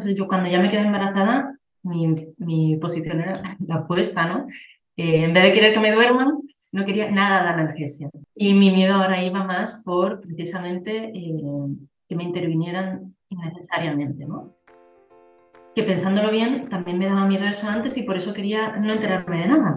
entonces yo cuando ya me quedé embarazada, mi, mi posición era la opuesta, ¿no? Eh, en vez de querer que me duerman, no quería nada de analgesia. Y mi miedo ahora iba más por precisamente eh, que me intervinieran innecesariamente, ¿no? Que pensándolo bien, también me daba miedo eso antes y por eso quería no enterarme de nada.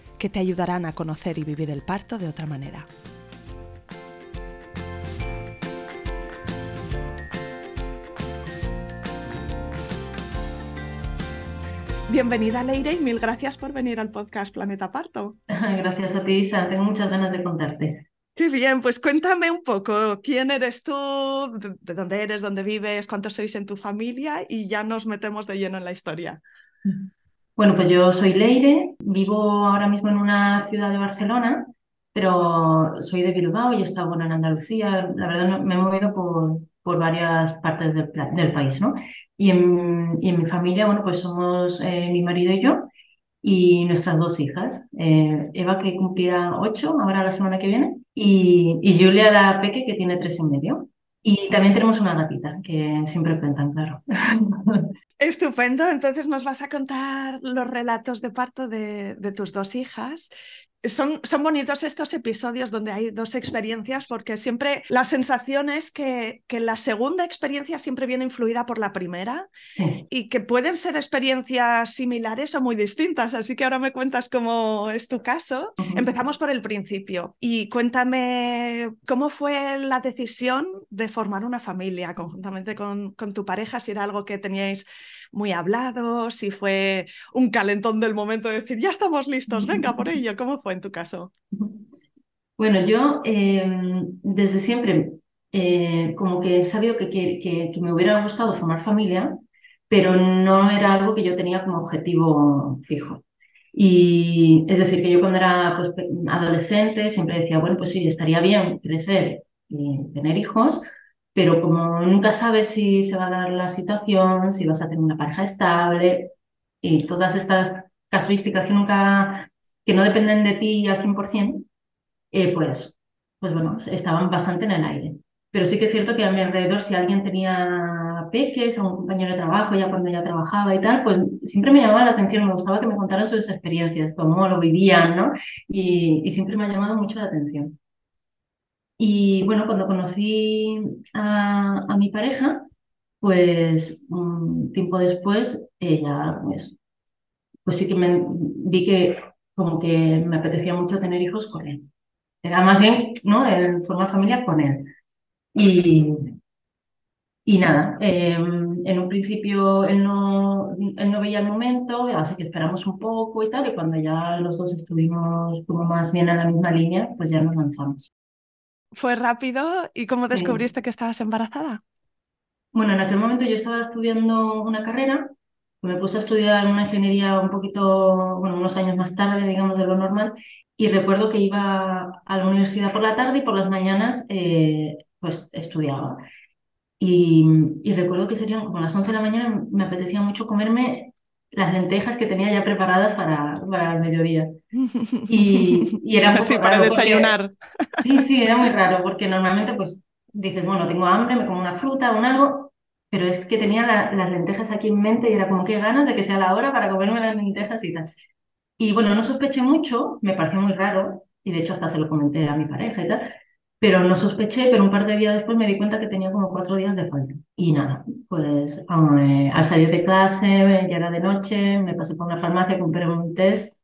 que te ayudarán a conocer y vivir el parto de otra manera. Bienvenida Leire y mil gracias por venir al podcast Planeta Parto. Gracias a ti, Isa. Tengo muchas ganas de contarte. Qué bien, pues cuéntame un poco quién eres tú, de dónde eres, dónde vives, cuántos sois en tu familia y ya nos metemos de lleno en la historia. Bueno, pues yo soy Leire, vivo ahora mismo en una ciudad de Barcelona, pero soy de Bilbao y he estado en Andalucía. La verdad me he movido por, por varias partes del, del país, ¿no? Y en, y en, mi familia, bueno, pues somos eh, mi marido y yo y nuestras dos hijas. Eh, Eva, que cumplirá ocho ahora la semana que viene, y, y Julia, la peque, que tiene tres y medio. Y también tenemos una gatita, que siempre cuentan, claro. Estupendo, entonces nos vas a contar los relatos de parto de, de tus dos hijas son, son, bonitos estos episodios donde hay dos experiencias porque siempre la sensación es que, que la segunda experiencia siempre viene influida por la primera sí. y que pueden ser experiencias similares o muy distintas. Así que ahora me cuentas cómo es tu caso. Uh -huh. Empezamos por el principio y cuéntame cómo fue la decisión de formar una familia conjuntamente con, con tu pareja, si era algo que teníais muy hablado, si fue un calentón del momento de decir, ya estamos listos, venga por ello. ¿Cómo fue en tu caso? Bueno, yo eh, desde siempre eh, como que he sabido que, que, que, que, me hubiera gustado formar familia, pero no era algo que yo tenía como objetivo fijo. Y es decir, que yo cuando era pues, adolescente siempre decía, bueno, pues sí, estaría bien crecer y tener hijos, pero como nunca sabes si se va a dar la situación, si vas a tener una pareja estable y todas estas casuísticas que nunca, que no dependen de ti al 100%, eh, pues, pues bueno, estaban bastante en el aire. Pero sí que es cierto que a mi alrededor, si alguien tenía peques, a un compañero de trabajo, ya cuando ya trabajaba y tal, pues siempre me llamaba la atención, me gustaba que me contaran sus experiencias, cómo lo vivían, ¿no? Y, y siempre me ha llamado mucho la atención. Y bueno, cuando conocí a, a mi pareja, pues un tiempo después, ella, pues, pues sí que vi que como que me apetecía mucho tener hijos con él. Era más bien, ¿no? El formar familia con él. Y, y nada, eh, en un principio él no, él no veía el momento, así que esperamos un poco y tal, y cuando ya los dos estuvimos como más bien en la misma línea, pues ya nos lanzamos fue rápido. ¿Y cómo descubriste sí. que estabas embarazada? Bueno, en aquel momento yo estaba estudiando una carrera, me puse a estudiar una ingeniería un poquito, bueno, unos años más tarde, digamos, de lo normal, y recuerdo que iba a la universidad por la tarde y por las mañanas, eh, pues estudiaba. Y, y, recuerdo que serían como las 11 de la mañana, me apetecía mucho comerme las lentejas que tenía ya preparadas para, para el mediodía. Y, y era poco sí, para raro desayunar. Porque, sí, sí, era muy raro, porque normalmente pues dices, bueno, tengo hambre, me como una fruta o un algo, pero es que tenía la, las lentejas aquí en mente y era como, qué ganas de que sea la hora para comerme las lentejas y tal. Y bueno, no sospeché mucho, me pareció muy raro, y de hecho hasta se lo comenté a mi pareja y tal, pero no sospeché, pero un par de días después me di cuenta que tenía como cuatro días de falta. Y nada, pues eh, al salir de clase, ya era de noche, me pasé por una farmacia, compré un test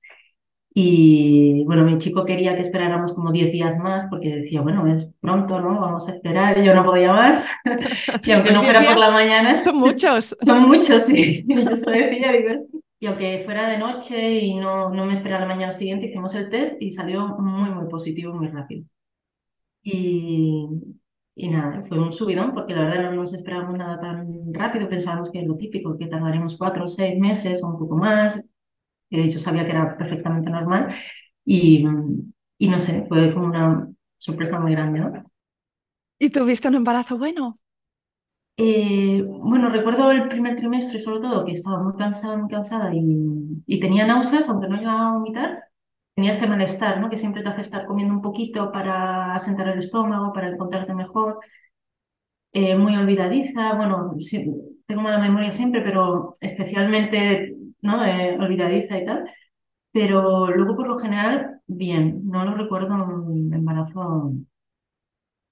Y bueno, mi chico quería que esperáramos como 10 días más porque decía, bueno, es pronto, ¿no? Vamos a esperar. Yo no podía más. y aunque no fuera por la mañana. Son muchos. Son muchos, sí. Yo se lo decía, digo, y aunque fuera de noche y no, no me esperara la mañana siguiente, hicimos el test y salió muy, muy positivo, muy rápido. Y, y nada, fue un subidón porque la verdad no nos esperábamos nada tan rápido. Pensábamos que es lo típico, que tardaremos cuatro o seis meses o un poco más. De hecho, sabía que era perfectamente normal. Y, y no sé, fue como una sorpresa muy grande, ¿no? ¿Y tuviste un embarazo bueno? Eh, bueno, recuerdo el primer trimestre sobre todo que estaba muy cansada, muy cansada y, y tenía náuseas, aunque no llegaba a vomitar. Tenía este malestar, ¿no? Que siempre te hace estar comiendo un poquito para asentar el estómago, para encontrarte mejor. Eh, muy olvidadiza, bueno, sí, tengo mala memoria siempre, pero especialmente, ¿no? Eh, olvidadiza y tal. Pero luego, por lo general, bien. No lo recuerdo un embarazo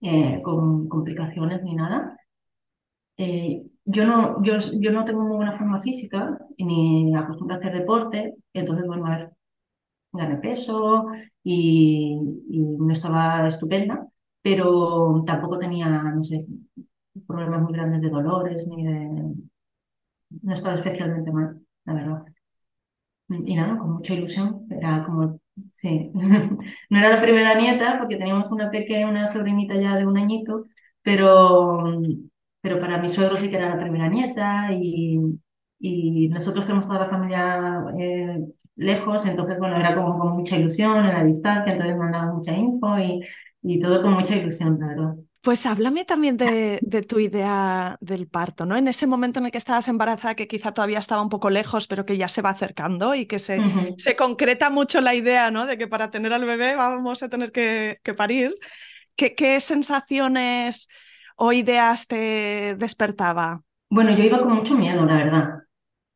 eh, con complicaciones ni nada. Eh, yo, no, yo, yo no tengo muy buena forma física ni acostumbro a hacer deporte, entonces, bueno, a ver, gané peso y, no estaba estupenda, pero tampoco tenía, problemas muy grandes de dolores ni de... No estaba especialmente mal, la verdad. Y nada, con mucha ilusión, era como, sí, no era la primera nieta porque teníamos una pequeña, una sobrinita ya de un añito, pero pero para mi suegro sí que era la primera nieta y, y nosotros tenemos toda la familia eh, lejos, entonces bueno, era como con mucha ilusión en la distancia, entonces mandaba mucha info y, y todo con mucha ilusión, la verdad. Pues háblame también de, de, tu idea del parto, ¿no? En ese momento en el que estabas embarazada, que quizá todavía estaba un poco lejos, pero que ya se va acercando y que se, uh -huh. se concreta mucho la idea, ¿no? De que para tener al bebé vamos a tener que, que parir. ¿Qué, ¿Qué sensaciones o ideas te despertaba? Bueno, yo iba con mucho miedo, la verdad.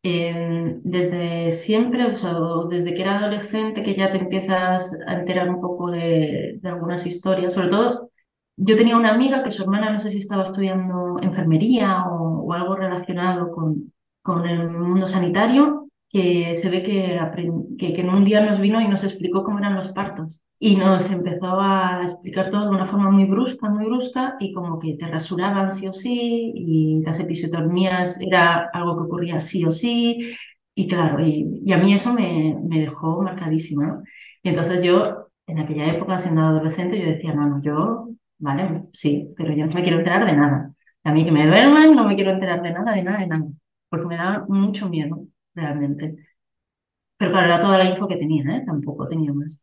Eh, desde siempre, o sea, desde que era adolescente, que ya te empiezas a enterar un poco de, de, algunas historias, sobre todo, yo tenía una amiga que su hermana no sé si estaba estudiando enfermería o, o algo relacionado con, con el mundo sanitario, que se ve que, que, que en un día nos vino y nos explicó cómo eran los partos y nos empezó a explicar todo de una forma muy brusca, muy brusca, y como que te rasuraban sí o sí, y las episiotomías era algo que ocurría sí o sí, y claro, y, a mí eso me, me dejó marcadísima. ¿no? Y entonces yo, en aquella época, siendo adolescente, yo decía, no, no, yo, vale, sí, pero yo no me quiero enterar de nada. A mí que me duerman, no me quiero enterar de nada, de nada, de nada, porque me da mucho miedo, realmente. Pero claro, era toda la info que tenía, ¿eh? tampoco tenía más.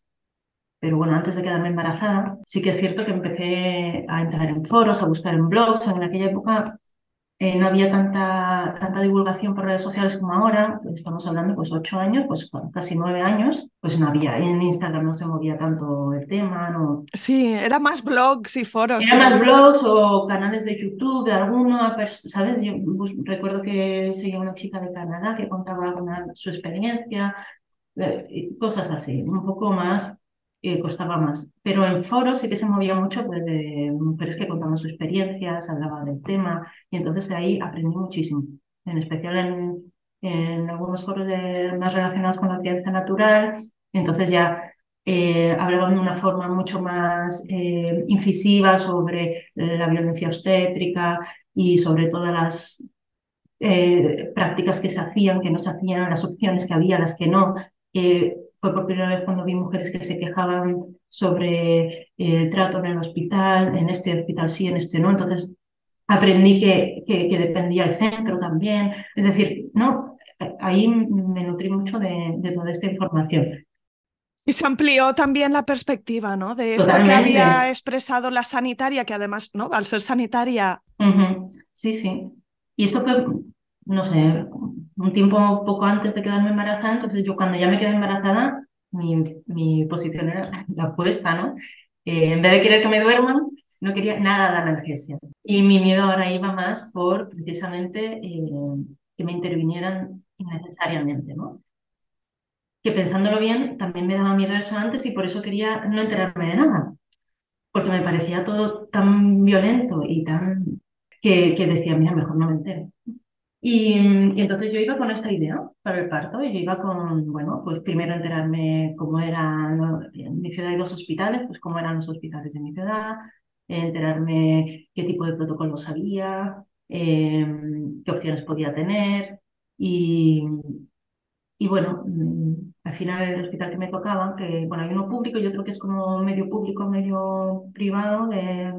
Pero bueno, antes de quedarme embarazada, sí que es cierto que empecé a entrar en foros, a buscar en blogs. En aquella época eh, no había tanta, tanta divulgación por redes sociales como ahora. Estamos hablando, pues, ocho años, pues casi nueve años, pues no había. En Instagram no se movía tanto el tema, no. Sí, era más blogs y foros. Era más blogs o canales de YouTube de alguno, ¿sabes? Yo pues, recuerdo que seguía una chica de Canadá que contaba alguna, su experiencia, eh, cosas así, un poco más eh, costaba más. Pero en foros sí que se movía mucho pues, de mujeres que contaban sus experiencias, hablaban del tema, y entonces ahí aprendí muchísimo, en especial en, en algunos foros de, más relacionados con la crianza natural, entonces ya eh, hablaban de una forma mucho más eh, incisiva sobre la violencia obstétrica y sobre todas las eh, prácticas que se hacían, que no se hacían, las opciones que había, las que no. Eh, fue por primera vez cuando vi mujeres que se quejaban sobre el trato en el hospital, en este hospital sí, en este no. Entonces aprendí que, que, que dependía el centro también. Es decir, no, ahí me nutrí mucho de, de toda esta información. Y se amplió también la perspectiva, ¿no? De esto Totalmente. que había expresado la sanitaria, que además, ¿no? Al ser sanitaria. Uh -huh. Sí, sí. Y esto fue, no sé, un tiempo poco antes de quedarme embarazada, entonces yo cuando ya me quedé embarazada, mi, mi posición era la opuesta, ¿no? Eh, en vez de querer que me duerman, no quería nada de analgesia. Y mi miedo ahora iba más por precisamente eh, que me intervinieran innecesariamente, ¿no? Que pensándolo bien, también me daba miedo eso antes y por eso quería no enterarme de nada. Porque me parecía todo tan violento y tan... que, que decía, mira, mejor no me entero. Y, y, entonces yo iba con esta idea para el parto, y yo iba con, bueno, pues primero enterarme cómo eran, en mi ciudad hay dos hospitales, pues cómo eran los hospitales de mi ciudad, enterarme qué tipo de protocolos había, eh, qué opciones podía tener, y, y bueno, mm, al final el hospital que me tocaba, que bueno, hay uno público y otro que es como medio público, medio privado, de,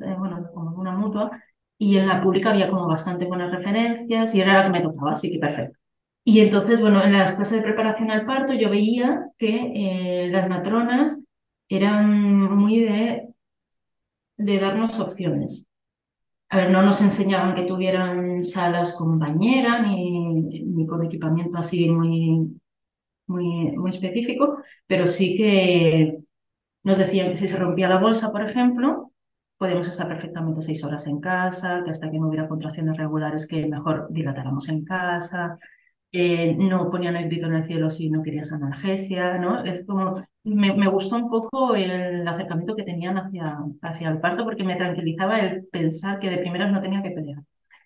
de bueno, como una mutua, y en la pública había como bastante buenas referencias y era la que me tocaba, así que perfecto. Y entonces, bueno, en las clases de preparación al parto yo veía que eh, las matronas eran muy de, de darnos opciones. A ver, no nos enseñaban que tuvieran salas con bañera ni, ni con equipamiento así muy, muy, muy específico, pero sí que nos decían que si se rompía la bolsa, por ejemplo, podíamos estar perfectamente seis horas en casa, que hasta que no hubiera contracciones regulares que mejor dilatáramos en casa, eh, no ponían el grito en el cielo si no querías analgesia, ¿no? Es como, me, me, gustó un poco el acercamiento que tenían hacia, hacia el parto porque me tranquilizaba el pensar que de primeras no tenía que pelear,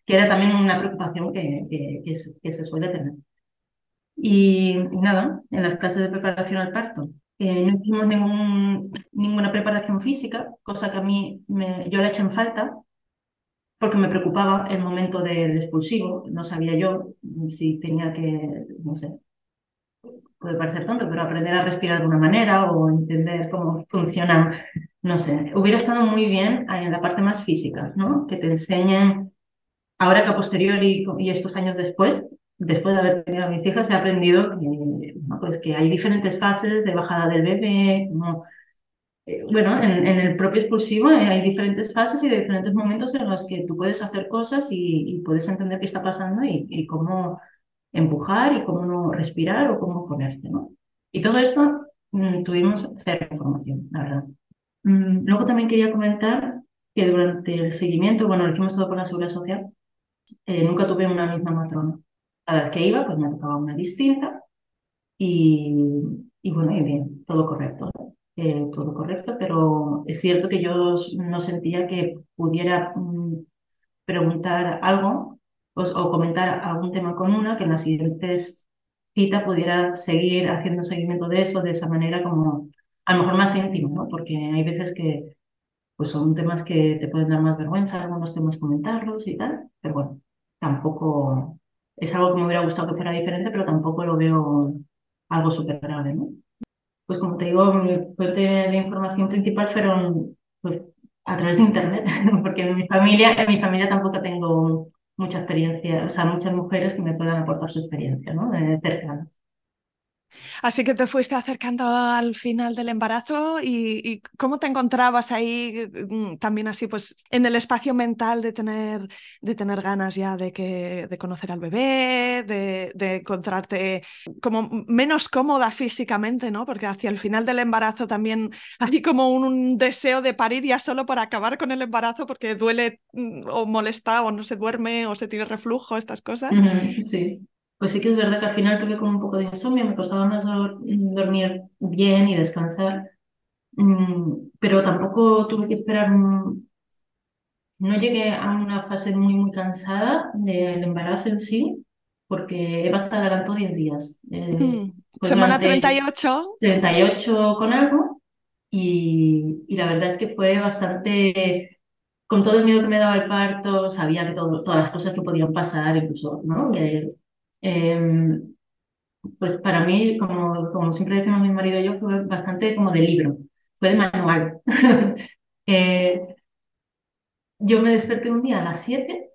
que era también una preocupación que, que, que, se, que se suele tener. Y, y nada, en las clases de preparación al parto, no hicimos ninguna preparación física, cosa que a mí me, yo le eché en falta porque me preocupaba el momento del expulsivo. No sabía yo si tenía que, no sé, puede parecer tonto, pero aprender a respirar de una manera o entender cómo funcionan, no sé. Hubiera estado muy bien en la parte más física, ¿no? Que te enseñen, ahora que a posteriori y estos años después, después de haber tenido a mis hijas, he aprendido que, pues que hay diferentes fases de bajada del bebé. Como, eh, bueno, en, en, el propio expulsivo hay diferentes fases y diferentes momentos en los que tú puedes hacer cosas y, y puedes entender qué está pasando y, y, cómo empujar y cómo no respirar o cómo ponerte. ¿no? Y todo esto mmm, tuvimos cero información, la verdad. Mm, luego también quería comentar que durante el seguimiento, bueno, lo hicimos todo con la seguridad social, eh, nunca tuve una misma matrona cada vez que iba, pues me tocaba una distinta y, y bueno, y bien, todo correcto, eh, todo correcto, pero es cierto que yo no sentía que pudiera mm, preguntar algo o, o, comentar algún tema con una que en la siguiente cita pudiera seguir haciendo seguimiento de eso de esa manera como a lo mejor más íntimo, ¿no? Porque hay veces que pues son temas que te pueden dar más vergüenza, algunos temas comentarlos y tal, pero bueno, tampoco es algo que me hubiera gustado que fuera diferente, pero tampoco lo veo algo súper grave, ¿no? Pues como te digo, mi fuente de información principal fueron pues, a través de internet, porque en mi familia, en mi familia tampoco tengo mucha experiencia, o sea, muchas mujeres que me puedan aportar su experiencia, ¿no? Cercana. Así que te fuiste acercando al final del embarazo y, y, cómo te encontrabas ahí mm, también así pues en el espacio mental de tener, de tener ganas ya de, que, de conocer al bebé, de, de encontrarte como menos cómoda físicamente, ¿no? Porque hacia el final del embarazo también hay como un, un deseo de parir ya solo para acabar con el embarazo porque duele mm, o molesta o no se duerme o se tiene reflujo, estas cosas. Sí. Pues sí que es verdad que al final tuve como un poco de insomnio, me costaba más dormir bien y descansar, mm, pero tampoco tuve que esperar, no llegué a una fase muy, muy cansada del embarazo en sí, porque Eva se adelantó 10 días. Eh, Semana 38. 38 con algo, y, y la verdad es que fue bastante con todo el miedo que me daba el parto, sabía que todo, todas las cosas que podían pasar, incluso, ¿no? Eh, pues para mí, como, siempre decimos mi marido y yo, fue bastante como de libro, fue de manual. eh, yo me desperté un día a las 7,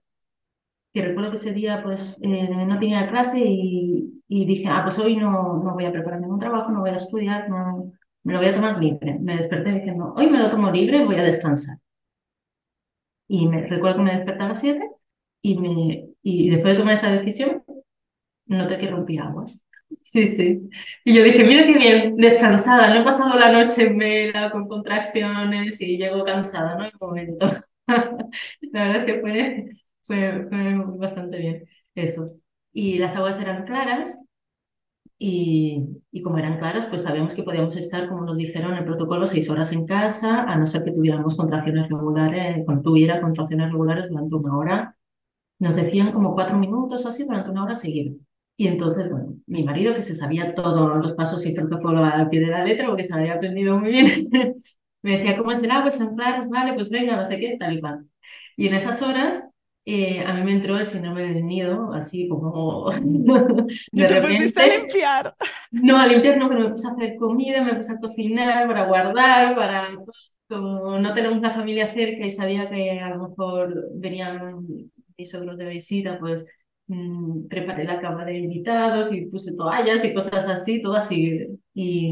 que recuerdo que ese día pues eh, no tenía clase y, dije, ah, pues hoy no, no voy a preparar ningún trabajo, no voy a estudiar, no, me lo voy a tomar libre. Me desperté diciendo, hoy me lo tomo libre, voy a descansar. Y me, recuerdo que me desperté a las 7 y, y después de tomar esa decisión, noté que rompí aguas. Sí, sí. Y yo dije, mira qué bien, descansada, no he pasado la noche en vela con contracciones y llego cansada, ¿no? En momento. la verdad es que fue, fue, bastante bien eso. Y las aguas eran claras y, y, como eran claras, pues sabíamos que podíamos estar, como nos dijeron en el protocolo, seis horas en casa, a no ser que tuviéramos contracciones regulares, cuando tuviera contracciones regulares durante una hora nos decían como cuatro minutos o así durante una hora seguida. Y entonces, bueno, mi marido, que se sabía todos los pasos y protocolo al pie de la letra, porque se había aprendido muy bien, me decía, ¿cómo será? Pues en claros, vale, pues venga, no sé qué, tal y cual. Y en esas horas eh, a mí me entró el síndrome del nido, así como de ¿Y te pusiste a limpiar? No, a limpiar no, pero me puse a hacer comida, me puse a cocinar para guardar, para como no tenemos una familia cerca y sabía que a lo mejor venían mis suegros de visita, pues mmm, preparé la cama de invitados y puse toallas y cosas así, todo así. Y,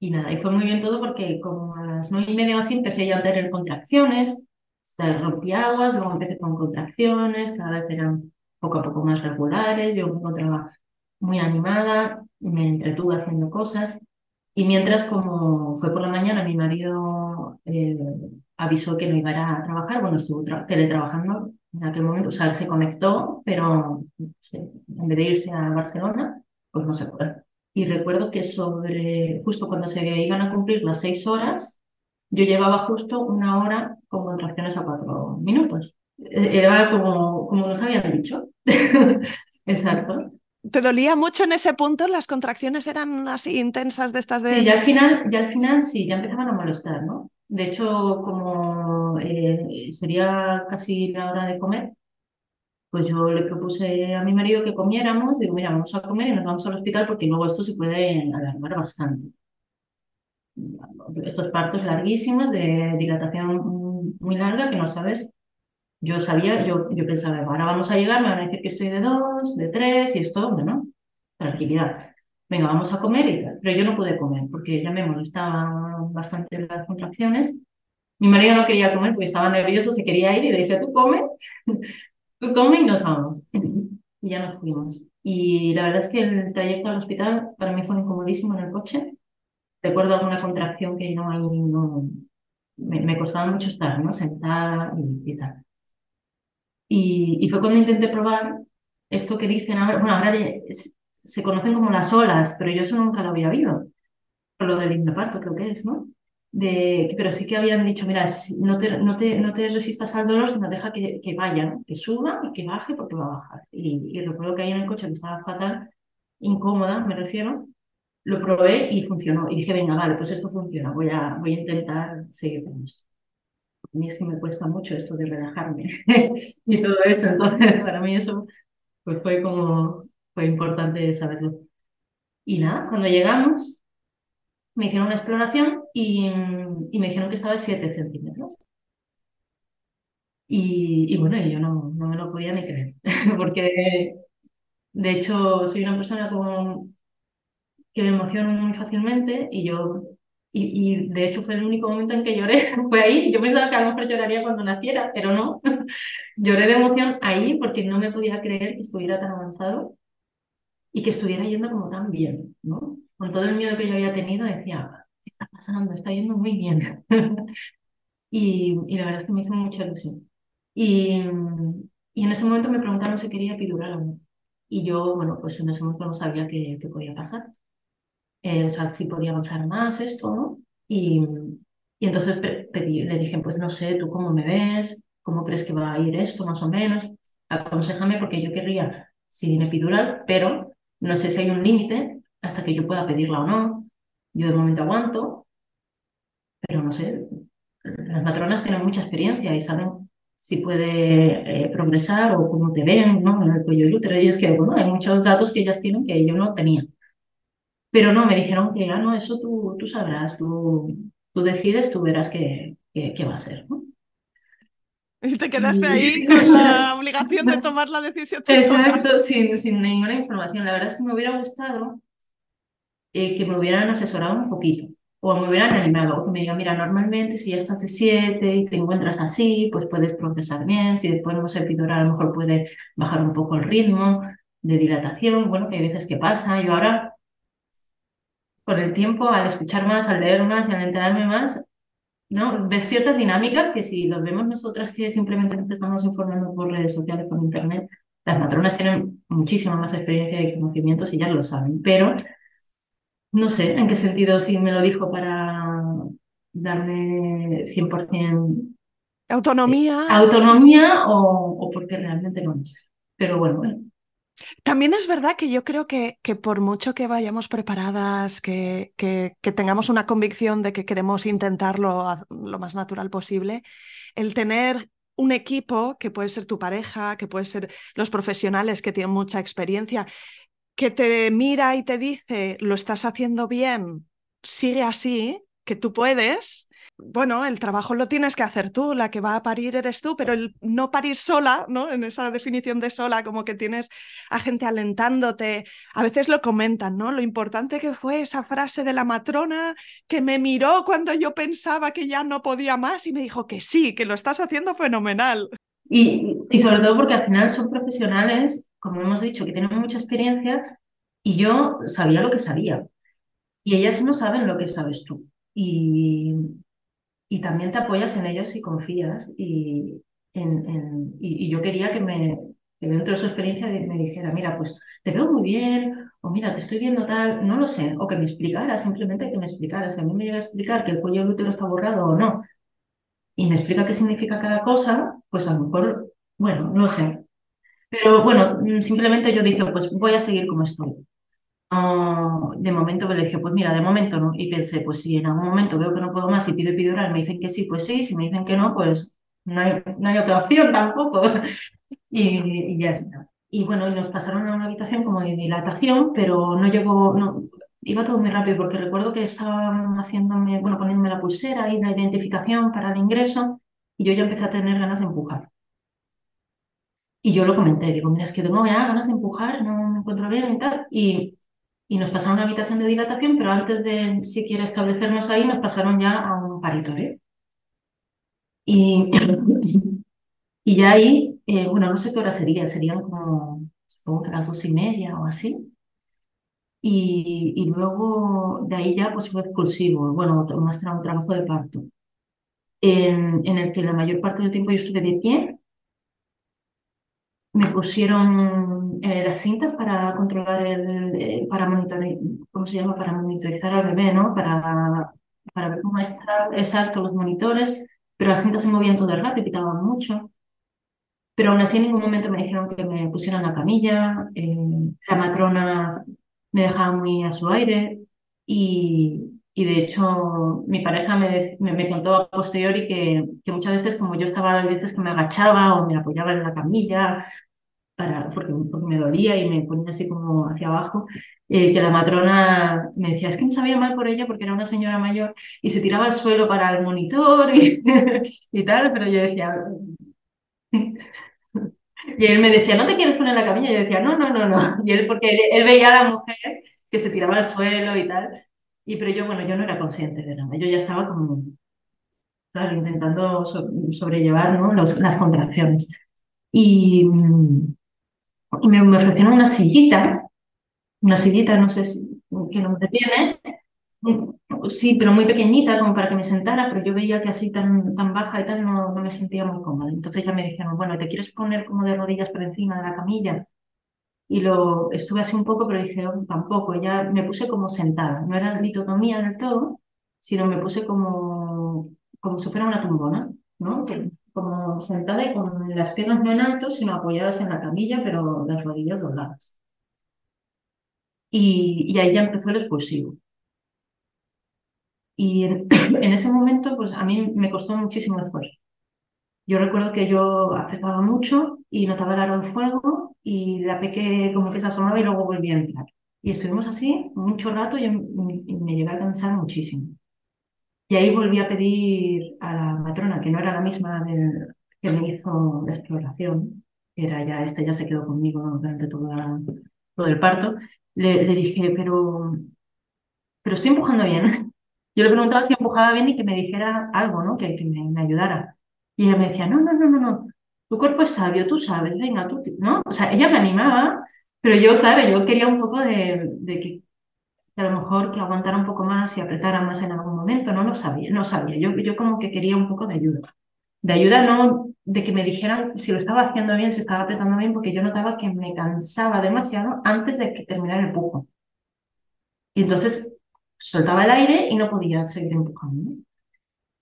y nada, y fue muy bien todo porque como a las nueve y media o así empecé ya a tener contracciones rompí aguas, luego empecé con contracciones, cada vez eran poco a poco más regulares, yo me encontraba muy animada, me entretuve haciendo cosas y mientras como fue por la mañana mi marido eh, avisó que no iba a trabajar, bueno, estuvo teletrabajando en aquel momento, o sea, se conectó, pero en vez de irse a Barcelona, pues no se fue. Y recuerdo que sobre, justo cuando se iban a cumplir las seis horas, yo llevaba justo una hora con contracciones a cuatro minutos. E-, era como, como nos habían dicho. Exacto. ¿Te dolía mucho en ese punto? ¿Las contracciones eran así intensas de estas de...? Sí, ya al final, ya al final sí, ya empezaban a molestar, ¿no? De hecho, como eh, sería casi la hora de comer, pues yo le propuse a mi marido que comiéramos, digo, mira, vamos a comer y nos vamos al hospital porque luego esto se puede alarmar bastante estos partos larguísimos de dilatación muy larga que no sabes. Yo sabía, yo, yo pensaba, ahora vamos a llegar, me van a decir que estoy de dos, de tres y esto, bueno, tranquilidad. Venga, vamos a comer y tal. Pero yo no pude comer porque ya me molestaban bastante las contracciones. Mi marido no quería comer porque estaba nervioso, se quería ir y le dije, tú come, tú come y nos vamos. Y ya nos fuimos. Y la verdad es que el trayecto al hospital para mí fue incomodísimo en el coche recuerdo alguna contracción que no hay, no, me, costaba mucho estar, ¿no? Sentada y, tal. Y, y, fue cuando intenté probar esto que dicen ahora, bueno, ahora se conocen como las olas, pero yo eso nunca lo había. Por lo del hipnoparto creo que es, ¿no? De, pero sí que habían dicho, mira, no te, no te, no te resistas al dolor, sino deja que, que vaya, que suba y que baje porque va a bajar. Y, y recuerdo que ahí en el coche que estaba fatal, incómoda, me refiero, lo probé y funcionó. Y dije, venga, vale, pues esto funciona, voy a, voy a intentar seguir con esto. A mí es que me cuesta mucho esto de relajarme y todo eso, entonces para mí eso pues fue como, fue importante saberlo. Y nada, cuando llegamos, me hicieron una exploración y, y me dijeron que estaba a 7 centímetros. Y, y, bueno, yo no, no me lo podía ni creer, porque de hecho soy una persona con que me emociono muy fácilmente y yo, y, y, de hecho fue el único momento en que lloré, fue ahí, yo pensaba que a lo mejor lloraría cuando naciera, pero no, lloré de emoción ahí porque no me podía creer que estuviera tan avanzado y que estuviera yendo como tan bien, ¿no? Con todo el miedo que yo había tenido decía, ¿qué está pasando? Está yendo muy bien. y, y la verdad es que me hizo mucha ilusión. Y, y en ese momento me preguntaron si quería epidural o no. Y yo, bueno, pues en ese momento no sabía qué, qué podía pasar. Eh, o sea, si podía avanzar más esto, ¿no? Y, y entonces pedí, le dije, pues no sé, ¿tú cómo me ves? ¿Cómo crees que va a ir esto más o menos? Aconsejame porque yo querría sin epidural, pero no sé si hay un límite hasta que yo pueda pedirla o no. Yo de momento aguanto, pero no sé, las matronas tienen mucha experiencia y saben si puede eh, progresar o cómo te ven, ¿no? En el cuello del útero. Y es que, bueno, hay muchos datos que ellas tienen que yo no tenía. Pero no, me dijeron que, ah, no, eso tú, tú sabrás, tú, tú decides, tú verás qué, qué, va a ser, ¿no? Y te quedaste ahí con la obligación de tomar la decisión. Exacto, sin, sin ninguna información. La verdad es que me hubiera gustado eh, que me hubieran asesorado un poquito o me hubieran animado o que me digan, mira, normalmente si ya estás de 7 y te encuentras así, pues puedes progresar bien, si después no se epidural a lo mejor puede bajar un poco el ritmo de dilatación, bueno, que hay veces que pasa. Yo ahora con el tiempo, al escuchar más, al leer más y al enterarme más, ¿no? Ves ciertas dinámicas que si los vemos nosotras que simplemente nos estamos informando por redes sociales, por internet, las matronas tienen muchísima más experiencia y conocimientos y ya lo saben, pero no sé en qué sentido si me lo dijo para darme 100% Autonomía. autonomía o, porque realmente no lo sé. Pero bueno, bueno. También es verdad que yo creo que, que por mucho que vayamos preparadas, que, que, que, tengamos una convicción de que queremos intentarlo lo más natural posible, el tener un equipo que puede ser tu pareja, que puede ser los profesionales que tienen mucha experiencia, que te mira y te dice, lo estás haciendo bien, sigue así, que tú puedes, bueno, el trabajo lo tienes que hacer tú, la que va a parir eres tú, pero el no parir sola, ¿no? En esa definición de sola, como que tienes a gente alentándote, a veces lo comentan, ¿no? Lo importante que fue esa frase de la matrona que me miró cuando yo pensaba que ya no podía más y me dijo que sí, que lo estás haciendo fenomenal. Y, y sobre todo porque al final son profesionales, como hemos dicho, que tienen mucha experiencia y yo sabía lo que sabía. Y ellas no saben lo que sabes tú. Y, y también te apoyas en ellos y confías. Y, en, y, yo quería que, me, dentro de su experiencia me dijera, mira, pues te veo muy bien, o mira, te estoy viendo tal, no lo sé, o que me explicara, simplemente que me explicara. Si a mí me llega a explicar que el cuello del útero está borrado o no, y me explica qué significa cada cosa, pues a lo mejor, bueno, no lo sé. Pero bueno, simplemente yo dije, pues voy a seguir como estoy de momento le dije, pues mira, de momento no. Y pensé, pues si en algún momento veo que no puedo más y pido epidural, me dicen que sí, pues sí. Si me dicen que no, pues no hay, no hay otra opción tampoco. y, ya está. Y bueno, nos pasaron a una habitación como de dilatación, pero no llegó, no, iba todo muy rápido porque recuerdo que estaban haciéndome, bueno, poniéndome la pulsera y la identificación para el ingreso y yo ya empecé a tener ganas de empujar. Y yo lo comenté, digo, mira, es que tengo ganas de empujar, no me encuentro bien y tal. Y y nos pasaron a una habitación de dilatación, pero antes de siquiera establecernos ahí, nos pasaron ya a un paritorio. Y, y ya ahí, eh, bueno, no sé qué hora sería, serían como, supongo que las dos y media o así. Y, y luego de ahí ya pues fue expulsivo, bueno, más un trabajo de parto, en, en el que la mayor parte del tiempo yo estuve de pie me pusieron eh, las cintas para controlar el, eh, para monitorizar, ¿cómo se llama? Para monitorizar al bebé, ¿no? Para, para ver cómo está, exacto, los monitores, pero las cintas se movían todo el rato y pitaban mucho. Pero aún así en ningún momento me dijeron que me pusieran la camilla, eh, la matrona me dejaba muy a su aire y, y de hecho mi pareja me, me, me, contó a posteriori que, que muchas veces como yo estaba a veces que me agachaba o me apoyaba en la camilla para, porque, me dolía y me ponía así como hacia abajo, eh, que la matrona me decía, es que me sabía mal por ella porque era una señora mayor y se tiraba al suelo para el monitor y, y tal, pero yo decía... Y él me decía, ¿no te quieres poner la camilla? Y yo decía, no, no, no, no. Y él, porque él, veía a la mujer que se tiraba al suelo y tal. Y pero yo, bueno, yo no era consciente de nada. Yo ya estaba como, claro, intentando sobrellevar ¿no? las contracciones. Y, y me, ofrecieron una sillita, una sillita, no sé si, qué nombre tiene, sí, pero muy pequeñita, como para que me sentara, pero yo veía que así tan, tan baja y tal no, no me sentía muy cómoda. Entonces ya me dijeron, bueno, ¿te quieres poner como de rodillas por encima de la camilla? Y lo estuve así un poco, pero dije, oh, tampoco, ya me puse como sentada, no era litotomía del todo, sino me puse como, como si fuera una tumbona, ¿no? Como sentada y con las piernas no en alto, sino apoyadas en la camilla, pero las rodillas dobladas. Y, y ahí ya empezó el expulsivo. Y en, en, ese momento, pues a mí me costó muchísimo esfuerzo. Yo recuerdo que yo apretaba mucho y notaba el aro de fuego y la peque como que se asomaba y luego volvía a entrar. Y estuvimos así mucho rato y me, me llegué a cansar muchísimo. Y ahí volví a pedir a la matrona, que no era la misma que me hizo la exploración, era ya, este ya se quedó conmigo durante todo el parto, le, dije, pero, pero estoy empujando bien. Yo le preguntaba si empujaba bien y que me dijera algo, ¿no? Que, que me, me, ayudara. Y ella me decía, no, no, no, no, no, tu cuerpo es sabio, tú sabes, venga, tú, ¿no? O sea, ella me animaba, pero yo, claro, yo quería un poco de, de que a lo mejor que aguantara un poco más y apretara más en algún momento, no lo sabía, no sabía. Yo, yo como que quería un poco de ayuda. De ayuda no de que me dijeran si lo estaba haciendo bien, si estaba apretando bien, porque yo notaba que me cansaba demasiado antes de que terminara el empujo. Y entonces soltaba el aire y no podía seguir empujando.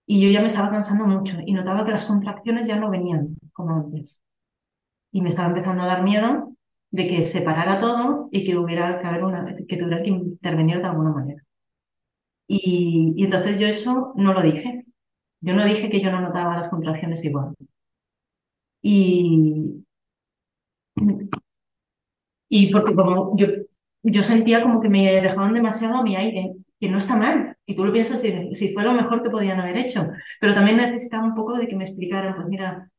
y yo ya me estaba cansando mucho y notaba que las contracciones ya no venían como antes. Y me estaba empezando a dar miedo de que se parara todo y que hubiera que haber una, que tuviera que intervenir de alguna manera. Y, entonces yo eso no lo dije. Yo no dije que yo no notaba las contracciones igual. Y, y porque como yo, yo sentía como que me dejaban demasiado a mi aire, que no está mal. Y tú lo piensas si, si fue lo mejor que podían haber hecho. Pero también necesitaba un poco de que me explicaran, pues mira,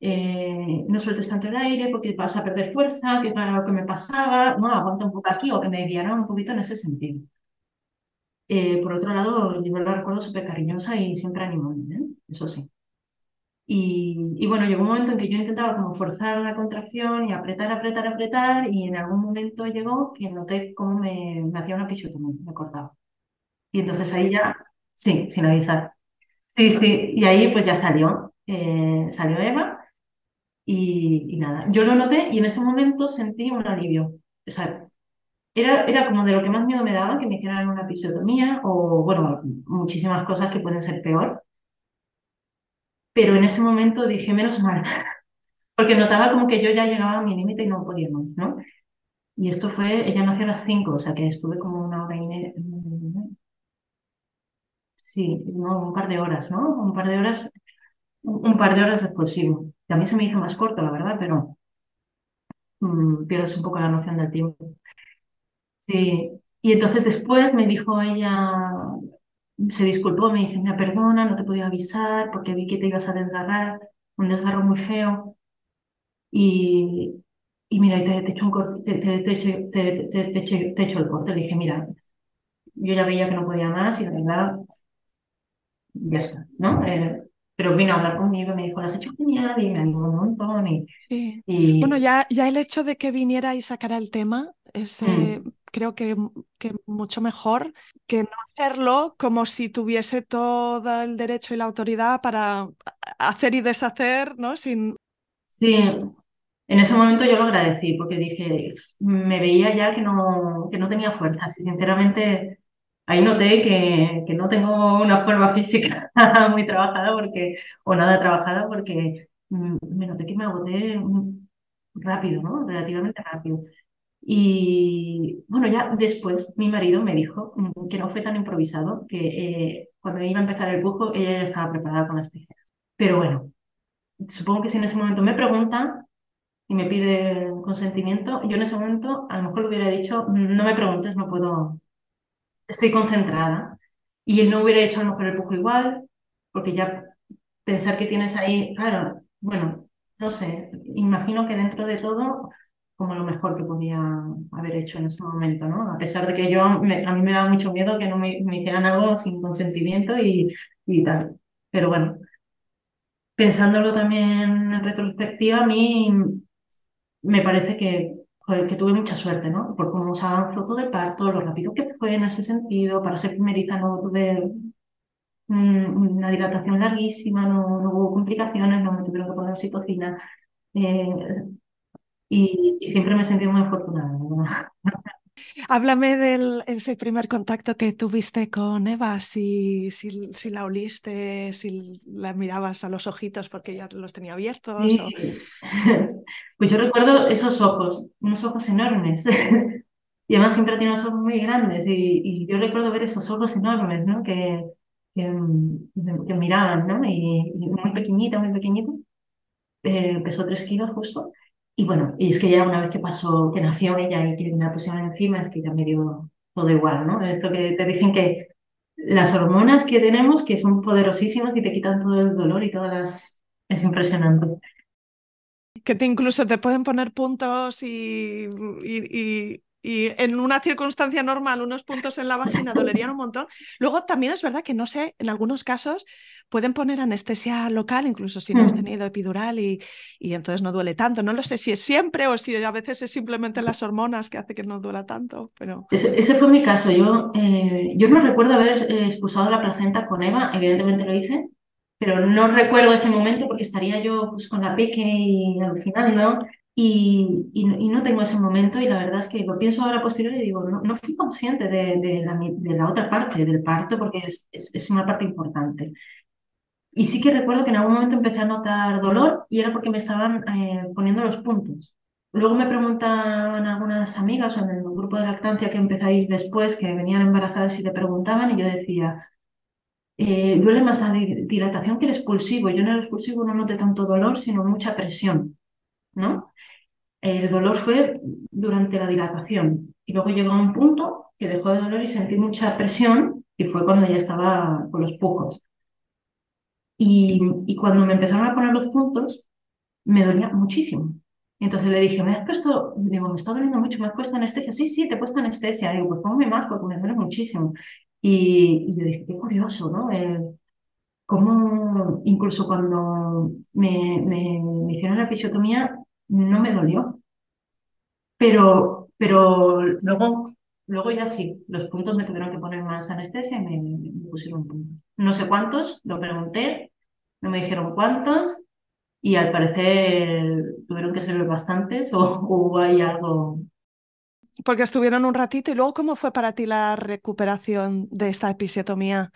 eh, no sueltes tanto el aire porque vas a perder fuerza, que era lo que me pasaba, no, aguanta un poco aquí, o que me guiaran un poquito en ese sentido. Eh, por otro lado, yo la recuerdo súper cariñosa y siempre animándome, ¿eh? eso sí. Y, y, bueno, llegó un momento en que yo intentaba como forzar la contracción y apretar, apretar, apretar, y en algún momento llegó que noté cómo me, me hacía una pisotomía, me cortaba. Y entonces ahí ya, sí, sin avisar. Sí, sí, y ahí pues ya salió, eh, salió Eva y, y, nada, yo lo noté y en ese momento sentí un alivio. O sea, era, era como de lo que más miedo me daba que me hicieran una episiotomía o, bueno, muchísimas cosas que pueden ser peor. Pero en ese momento dije, menos mal, porque notaba como que yo ya llegaba a mi límite y no podía más, ¿no? Y esto fue, ella nació a las 5, o sea que estuve como una hora y media. Sí, no, un par de horas, ¿no? Un par de horas, un par de horas. Que a mí se me hizo más corto, la verdad, pero mmm, pierdes un poco la noción del tiempo. Sí, y entonces después me dijo ella, se disculpó, me dice, mira, perdona, no te podía avisar porque vi que te ibas a desgarrar, un desgarro muy feo. Y, y mira, te, te, echo un corte, te, te, te, echo- el corte. Le dije, mira, yo ya veía que no podía más y la verdad, ya está, ¿no? Eh, pero vino a hablar conmigo y me dijo, lo has hecho genial y me animó un montón. Y, Sí. y Bueno, ya, ya el hecho de que viniera y sacara el tema es, eh, mm, creo que, mucho mejor que no hacerlo como si tuviese todo el derecho y la autoridad para hacer y deshacer, ¿no? Sin... sí, En ese momento yo lo agradecí porque dije, me veía ya que no, que no tenía fuerzas y sinceramente ahí noté que, que no tengo una forma física muy trabajada porque, o nada trabajada porque mm, me noté que me agoté mm, rápido, ¿no? Relativamente rápido. Y bueno, ya después mi marido me dijo mm, que no fue tan improvisado, que eh, cuando iba a empezar el pujo ella ya estaba preparada con las tijeras. Pero bueno, supongo que si en ese momento me pregunta y me pide consentimiento, yo en ese momento a lo mejor le hubiera dicho, no me preguntes, no puedo, estoy concentrada. Y él no hubiera hecho a lo mejor el pujo igual, porque ya pensar que tienes ahí, claro, bueno, no sé, imagino que dentro de todo, como lo mejor que podía haber hecho en ese momento, ¿no? A pesar de que yo, me- a mí me da mucho miedo que no me, me hicieran algo sin consentimiento y, y tal. Pero bueno, pensándolo también en retrospectiva, a mí me parece que, que tuve mucha suerte, ¿no? Por cómo se avanzó todo el parto, lo rápido que fue en ese sentido. Para ser primeriza no tuve mm, una dilatación larguísima, no, hubo complicaciones, no me tuvieron que poner oxitocina. eh, y, y siempre me he sentido muy afortunada. Háblame del ese primer contacto que tuviste con Eva, si, si, si la oliste, si la mirabas a los ojitos porque ya los tenía abiertos. O... Sí, pues yo recuerdo esos ojos, unos ojos enormes. Y además siempre tiene unos ojos muy grandes y, y yo recuerdo ver esos ojos enormes, ¿no? Que, que, mm, que miraban, ¿no? Y, y muy pequeñita, muy pequeñita. eh, pesó tres kilos justo. Y bueno, y es que ya una vez que pasó, que nació ella y que me la pusieron encima, es que ya me dio todo igual, ¿no? Esto que te dicen que las hormonas que tenemos, que son poderosísimas y te quitan todo el dolor y todas las... Es impresionante. Que incluso te pueden poner puntos y, y en una circunstancia normal unos puntos en la vagina dolerían un montón. Luego también es verdad que no sé, en algunos casos pueden poner anestesia local, incluso si no has Mm. tenido epidural y, y entonces no duele tanto. No lo sé si es siempre o si a veces es simplemente las hormonas que hace que no duela tanto, pero Ese, ese fue mi caso. Yo, eh, yo no recuerdo haber eh, expulsado la placenta con Eva, evidentemente lo hice, pero no recuerdo ese momento porque estaría yo pues, con la peque y alucinando y, y, y no tengo ese momento y la verdad es que lo pienso ahora posterior y digo, no, no fui consciente de, de la, de la otra parte del parto porque es, es, es una parte importante. Y sí que recuerdo que en algún momento empecé a notar dolor y era porque me estaban eh, poniendo los puntos. Luego me preguntan algunas amigas o en el grupo de lactancia que empecé a ir después, que venían embarazadas y te preguntaban, y yo decía, eh, duele más la dilatación que el expulsivo. Yo en el expulsivo no noté tanto dolor, sino mucha presión, ¿no? El dolor fue durante la dilatación y luego llegó a un punto que dejó de doler y sentí mucha presión y fue cuando ya estaba con los pocos. Y, y cuando me empezaron a poner los puntos, me dolía muchísimo. Entonces le dije, ¿me has puesto? Digo, me está doliendo mucho, ¿me has puesto anestesia? Sí, sí, te he puesto anestesia. Digo, pues póngame más porque me duele muchísimo. Y, y yo dije, qué curioso, ¿no? Eh, cómo incluso cuando me, me, me, hicieron la episiotomía no me dolió. Pero, pero luego, luego ya sí, los puntos me tuvieron que poner más anestesia y me, me pusieron puntos. No sé cuántos, lo pregunté, no me dijeron cuántos y al parecer tuvieron que ser bastantes o, ahí algo. Porque estuvieron un ratito y luego ¿cómo fue para ti la recuperación de esta episiotomía?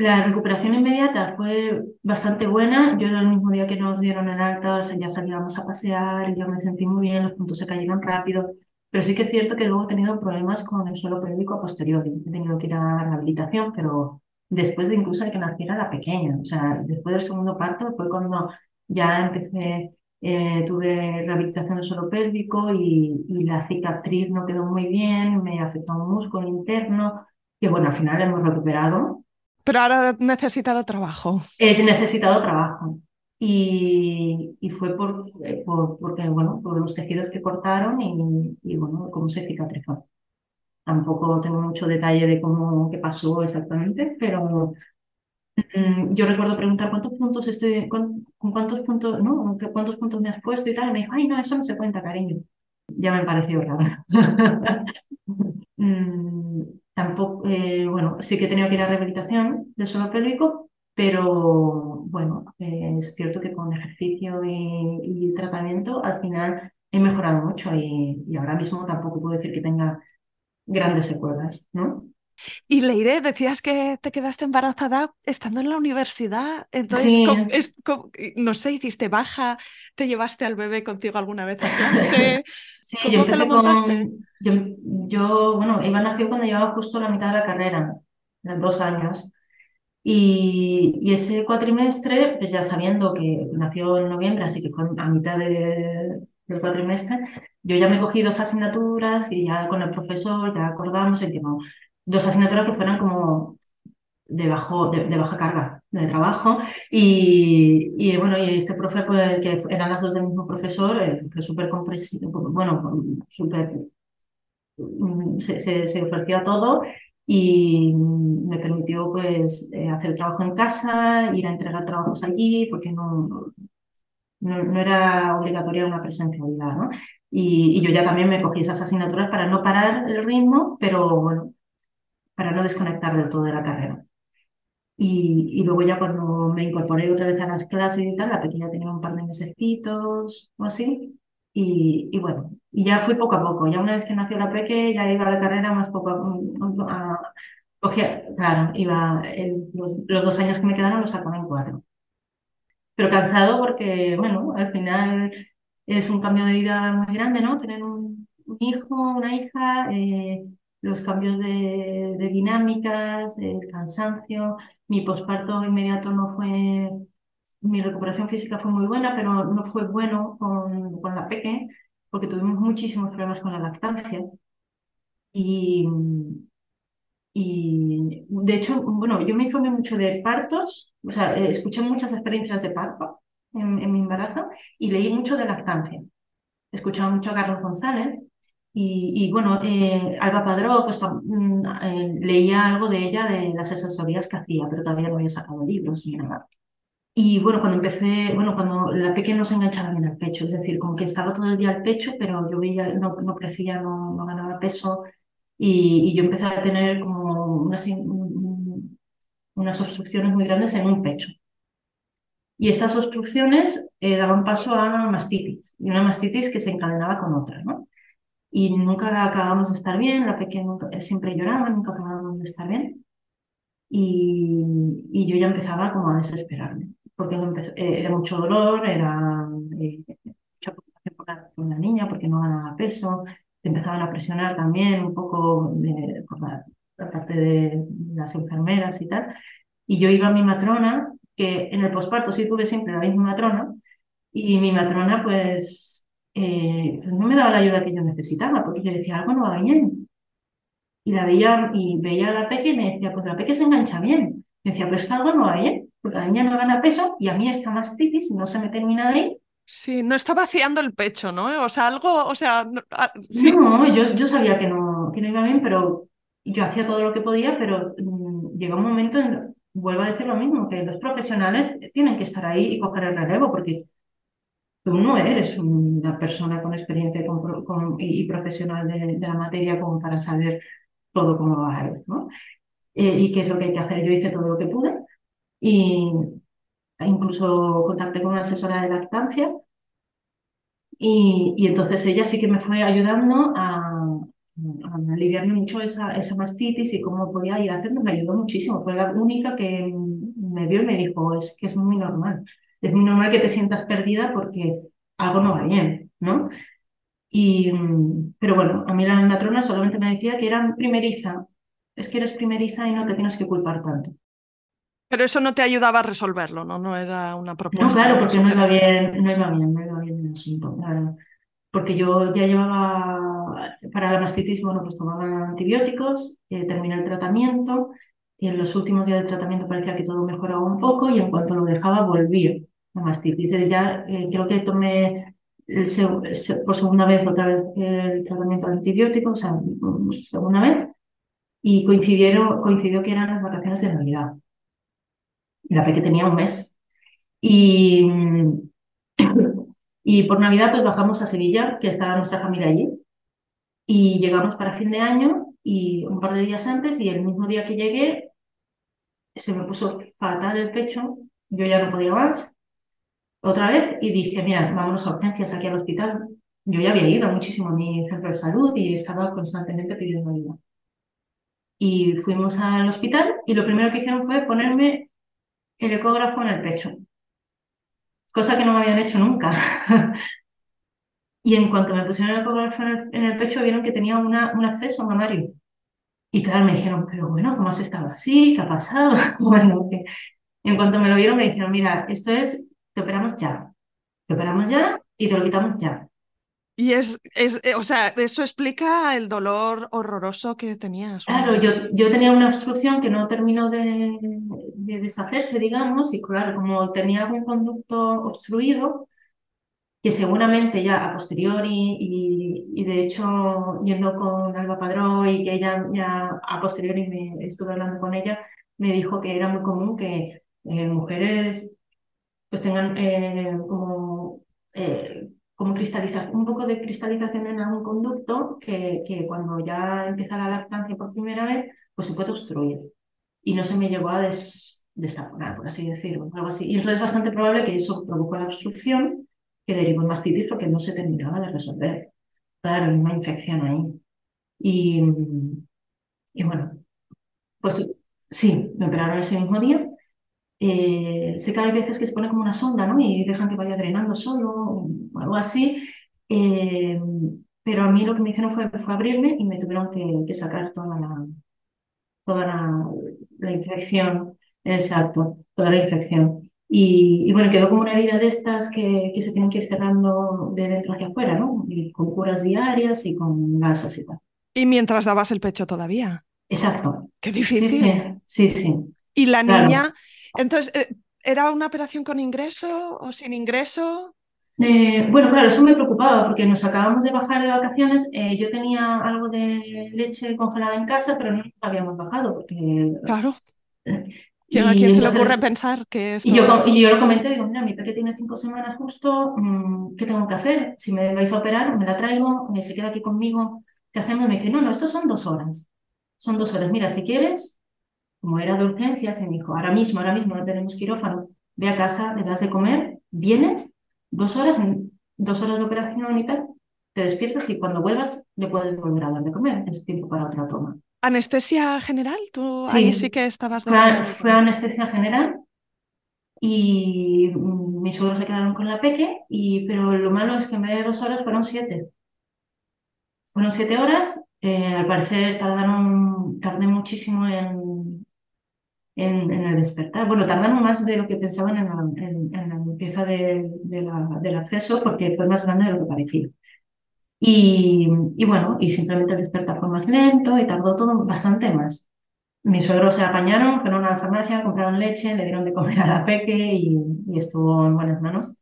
La recuperación inmediata fue bastante buena. Yo el mismo día que nos dieron el alta ya salíamos a pasear y yo me sentí muy bien, los puntos se cayeron rápido. Pero sí que es cierto que luego he tenido problemas con el suelo pélvico a posteriori. He tenido que ir a rehabilitación, pero después de incluso de que naciera la pequeña. O sea, después del segundo parto fue cuando ya empecé, eh, tuve rehabilitación del suelo pélvico y, y, la cicatriz no quedó muy bien, me afectó un músculo interno, que bueno, al final hemos recuperado. Pero ahora necesitado trabajo. He necesitado trabajo. Y, y fue por, eh, por, porque, bueno, por los tejidos que cortaron y, y bueno, cómo se cicatrizó. Tampoco tengo mucho detalle de cómo, qué pasó exactamente, pero Mm, yo recuerdo preguntar cuántos puntos estoy, con, cuántos puntos, ¿no? ¿Cuántos puntos me has puesto y tal? Y me dijo, ay, no, eso no se cuenta, cariño. Ya me pareció raro. tampoco, eh, bueno, sí que he tenido que ir a rehabilitación de suelo pélvico, pero bueno, eh, es cierto que con ejercicio y, y, tratamiento al final he mejorado mucho y, y ahora mismo tampoco puedo decir que tenga grandes secuelas, ¿no? Y Leire, decías que te quedaste embarazada estando en la universidad. Entonces, Sí, ¿cómo- es- no sé, hiciste baja, te llevaste al bebé contigo alguna vez a clase. sí, yo ¿Cómo te lo montaste? con, yo, yo, bueno, Iván nació cuando llevaba justo la mitad de la carrera, de dos años. Y, y ese cuatrimestre, pues ya sabiendo que nació en noviembre, así que fue a mitad de- del cuatrimestre, yo ya me cogí dos asignaturas y ya con el profesor ya acordamos en que no, dos asignaturas que fueran como de, de, baja carga de trabajo. Y, bueno, y este profe, pues, que eran las dos del mismo profesor, eh, fue súper bueno, súper mm, se, se, ofreció a todo y me permitió pues eh, hacer trabajo en casa, ir a entregar trabajos allí, porque no, no, no era obligatoria una presencialidad, ¿no? Y, y yo ya también me cogí esas asignaturas para no parar el ritmo, pero bueno, para no desconectar del todo de la carrera. Y, y luego ya cuando me incorporé otra vez a las clases y tal, la pequeña tenía un par de mesecitos o así. Y, y bueno, y ya fui poco a poco. Ya una vez que nació la peque, ya iba a la carrera más poco a... a- cogía- claro, iba el- los, los dos años que me quedaron los acabé en cuatro. Pero cansado porque, bueno, al final es un cambio de vida muy grande, ¿no? Tener un, un hijo, una hija, eh, los cambios de, dinámicas, el cansancio. Mi posparto inmediato no fue, mi recuperación física fue muy buena, pero no fue bueno con, con la peque, porque tuvimos muchísimos problemas con la lactancia. Y, y de hecho, bueno, yo me informé mucho de partos, o sea, eh, escuché muchas experiencias de parto en, en mi embarazo y leí mucho de lactancia. Escuchaba mucho a Carlos González y, y bueno, eh, Alba Padró, pues mm, eh, leía algo de ella, de las asesorías que hacía, pero todavía no había sacado libros ni nada. Y bueno, cuando empecé, bueno, cuando la pequeña no se enganchaba bien al pecho, es decir, como que estaba todo el día al pecho, pero yo veía, no, no crecía, no, no ganaba peso, y, y yo empecé a tener como unas, unas obstrucciones muy grandes en un pecho. Y estas obstrucciones eh, daban paso a mastitis, y una mastitis que se encadenaba con otra, ¿no? Y nunca acabamos de estar bien, la pequeña nunca- siempre lloraba, nunca acabábamos de estar bien. y, yo ya empezaba como a desesperarme, porque eh, era mucho dolor, era eh, mucha preocupación por la, niña, porque no ganaba peso, te empezaban a presionar también un poco de, por la, parte de las enfermeras y tal. Y yo iba a mi matrona, que en el posparto sí tuve siempre la misma matrona, y mi matrona pues eh, no me daba la ayuda que yo necesitaba, porque yo decía, algo no va bien. Y la veía, y veía a la pequeña y me decía, pues la pequeña se engancha bien. Me decía, pero es que algo no va bien, porque la niña no gana peso y a mí esta mastitis no se me termina de ahí. Sí, no está vaciando el pecho, ¿no? O sea, algo, o sea, no, ah, yo, yo sabía que no, que no iba bien, pero yo hacía todo lo que podía, pero mm, llegó un momento, en, vuelvo a decir lo mismo, que los profesionales tienen que estar ahí y coger el relevo, porque tú no eres una persona con experiencia y, profesional de, la materia como para saber todo cómo va a ir, ¿no? Eh, y qué es lo que hay que hacer. Yo hice todo lo que pude y incluso contacté con una asesora de lactancia y, y entonces ella sí que me fue ayudando a, a aliviarme mucho esa, esa mastitis y cómo podía ir haciendo, me ayudó muchísimo. Fue la única que me vio y me dijo, es que es muy normal. Es muy normal que te sientas perdida porque algo no va bien, ¿no? Y, pero bueno, a mí la matrona solamente me decía que era primeriza. Es que eres primeriza y no te tienes que culpar tanto. Pero eso no te ayudaba a resolverlo, ¿no? No era una propuesta. No, claro, porque no iba bien, no iba bien, no iba bien el asunto, claro. Porque yo ya llevaba, para la mastitis, bueno, pues tomaba antibióticos, eh, terminé el tratamiento y en los últimos días del tratamiento parecía que todo mejoraba un poco y en cuanto lo dejaba volvía la mastitis. Ya eh, creo que tomé por segunda vez otra vez el tratamiento de antibióticos, o sea, segunda vez, y coincidieron, coincidió que eran las vacaciones de Navidad. La que tenía un mes. Y, y por Navidad pues bajamos a Sevilla, que estaba nuestra familia allí. Y llegamos para fin de año y un par de días antes y el mismo día que llegué se me puso fatal el pecho, yo ya no podía más otra vez y dije, mira, vámonos a urgencias aquí al hospital. Yo ya había ido muchísimo a mi centro de salud y estaba constantemente pidiendo ayuda. Y fuimos al hospital y lo primero que hicieron fue ponerme el ecógrafo en el pecho, cosa que no me habían hecho nunca. y en cuanto me pusieron el ecógrafo en el, pecho, vieron que tenía una, un acceso mamario. Y claro, me dijeron, pero bueno, ¿cómo has estado así? ¿Qué ha pasado? bueno, que... en cuanto me lo vieron, me dijeron, mira, esto es te operamos ya, te operamos ya y te lo quitamos ya. Y es, es, eh, o sea, eso explica el dolor horroroso que tenías. Claro, yo, yo tenía una obstrucción que no terminó de, deshacerse, digamos, y claro, como tenía algún conducto obstruido, que seguramente ya a posteriori, y, de hecho yendo con Alba Padrón y que ella ya a posteriori me estuve hablando con ella, me dijo que era muy común que eh, mujeres pues tengan eh, como, eh, como cristalización, un poco de cristalización en algún conducto que, que cuando ya empieza la lactancia por primera vez, pues se puede obstruir. Y no se me llegó a des, por así decirlo, algo así. Y entonces es bastante probable que eso produjo la obstrucción que derivó en mastitis porque no se terminaba de resolver. Claro, una infección ahí. Y, y bueno, pues sí, me operaron ese mismo día eh, sé que hay veces que se pone como una sonda, ¿no? Y dejan que vaya drenando solo o algo así. Eh, pero a mí lo que me hicieron fue, fue abrirme y me tuvieron que, sacar toda la, toda la, infección. Exacto, toda la infección. Y, bueno, quedó como una herida de estas que, que, se tienen que ir cerrando de dentro hacia afuera, ¿no? Y con curas diarias y con gasas y tal. Y mientras dabas el pecho todavía. Exacto. Qué difícil. Sí, sí, sí. Y la niña, entonces, eh, ¿era una operación con ingreso o sin ingreso? Eh, bueno, claro, eso me preocupaba porque nos acabamos de bajar de vacaciones. Eh, yo tenía algo de leche congelada en casa, pero no la habíamos bajado porque... Claro. ¿A quién se le ocurre pensar que esto... y, yo, y yo lo comenté, digo, mira, mi peque tiene cinco semanas justo, mm, ¿qué tengo que hacer? Si me vais a operar, me la traigo, se queda aquí conmigo, ¿qué hacemos? Me dice, no, no, esto son dos horas. Son dos horas. Mira, si quieres, como era de urgencias, me dijo, ahora mismo, ahora mismo no tenemos quirófano, ve a casa, le das de comer, vienes, dos horas, en, dos horas de operación y tal, te despiertas y cuando vuelvas le puedes volver a dar de comer, es tiempo para otra toma. ¿Anestesia general? ¿Tú ahí sí que estabas fue, fue anestesia general y mis suegros se quedaron con la peque, y, pero lo malo es que en vez de dos horas fueron siete. Fueron siete horas, eh, al parecer tardaron, tardé muchísimo en, en, el despertar. Bueno, tardaron más de lo que pensaban en la, en, la limpieza de, del acceso porque fue más grande de lo que parecía. Y, y, bueno, y simplemente el despertar fue más lento y tardó todo bastante más. Mis suegros se apañaron, fueron a la farmacia, compraron leche, le dieron de comer a la peque y, estuvo en buenas manos.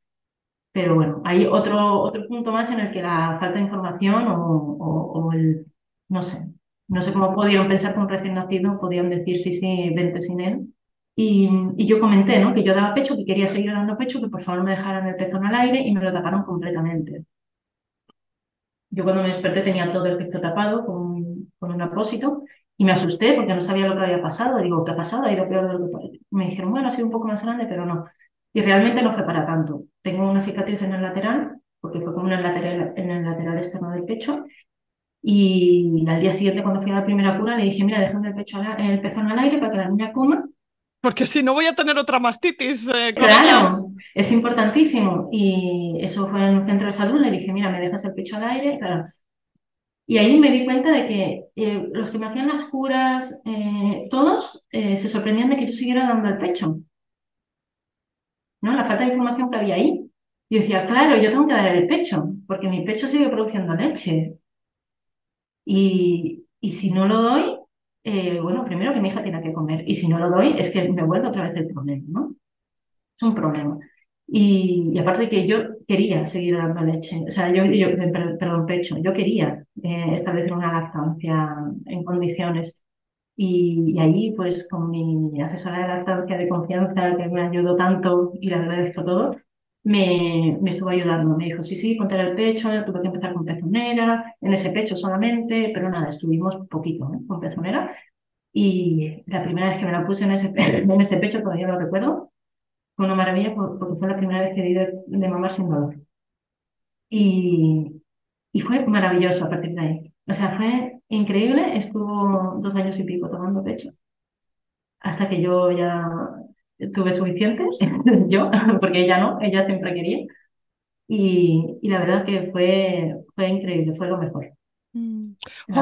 Pero bueno, hay otro, otro punto más en el que la falta de información o, el, no sé, no sé cómo pudieron pensar que un recién nacido podían decir sí, sí, vente sin él. Y, y, yo comenté, ¿no? Que yo daba pecho, que quería seguir dando pecho, que por favor me dejaran el pezón al aire y me lo taparon completamente. Yo cuando me desperté tenía todo el pecho tapado con, con un apósito y me asusté porque no sabía lo que había pasado. Digo, ¿qué ha pasado? Ha ido peor de lo que. Me dijeron, bueno, ha sido un poco más grande, pero no. Y realmente no fue para tanto. Tengo una cicatriz en el lateral, porque fue como en el lateral, en el lateral externo del pecho. Y al día siguiente, cuando fui a la primera cura, le dije, mira, déjame el, pecho el pezón al aire para que la niña coma. Porque si no voy a tener otra mastitis. Eh, claro, es importantísimo. Y eso fue en un centro de salud. Le dije, mira, me dejas el pecho al aire. Claro, y ahí me di cuenta de que eh, los que me hacían las curas, eh, todos eh, se sorprendían de que yo siguiera dando el pecho. ¿No? La falta de información que había ahí. Y decía, claro, yo tengo que dar el pecho, porque mi pecho sigue produciendo leche. Y, y si no lo doy, bueno, primero que mi hija tiene que comer. Y si no lo doy, es que me vuelve otra vez el problema, ¿no? Es un problema. Y, aparte de que yo quería seguir dando leche, o sea, yo, yo perdón, pecho, yo quería eh, establecer una lactancia en condiciones. Y, ahí, pues, con mi asesora de lactancia de confianza, que me ayudó tanto y le agradezco todo, me, me estuvo ayudando. Me dijo, sí, sí, ponte el pecho, tuve que empezar con pezonera, en ese pecho solamente, pero nada, estuvimos poquito ¿eh? con pezonera. Y la primera vez que me la puse en ese, en ese pecho, todavía lo recuerdo, fue una maravilla porque fue la primera vez que di de, de mamar sin dolor. Y, y fue maravilloso a partir de ahí. O sea, fue increíble. Estuvo dos años y pico tomando pecho. Hasta que yo ya tuve suficientes, yo, porque ella no, ella siempre quería. Y, y la verdad que fue, fue increíble, fue lo mejor. Mm.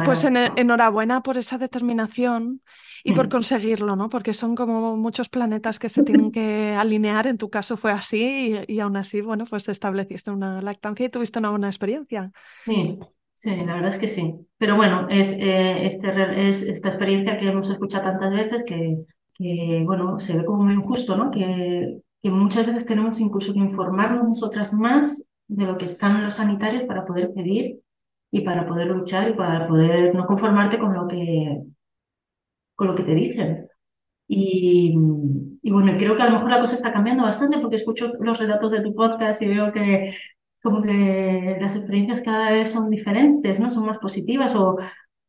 pues enhorabuena por esa determinación y por mm. conseguirlo, ¿no? Porque son como muchos planetas que se tienen que alinear. En tu caso fue así y, aún así, bueno, pues estableciste una lactancia y tuviste una buena experiencia. Sí, sí, la verdad es que sí. Pero bueno, es, eh, este, es esta experiencia que hemos escuchado tantas veces que, que bueno, se ve como muy injusto, ¿no? Que, que muchas veces tenemos incluso que informarnos nosotras más de lo que están los sanitarios para poder pedir y para poder luchar y para poder no conformarte con lo que, con lo que te dicen. Y, y, bueno, creo que a lo mejor la cosa está cambiando bastante porque escucho los relatos de tu podcast y veo que como que las experiencias cada vez son diferentes, ¿no? Son más positivas o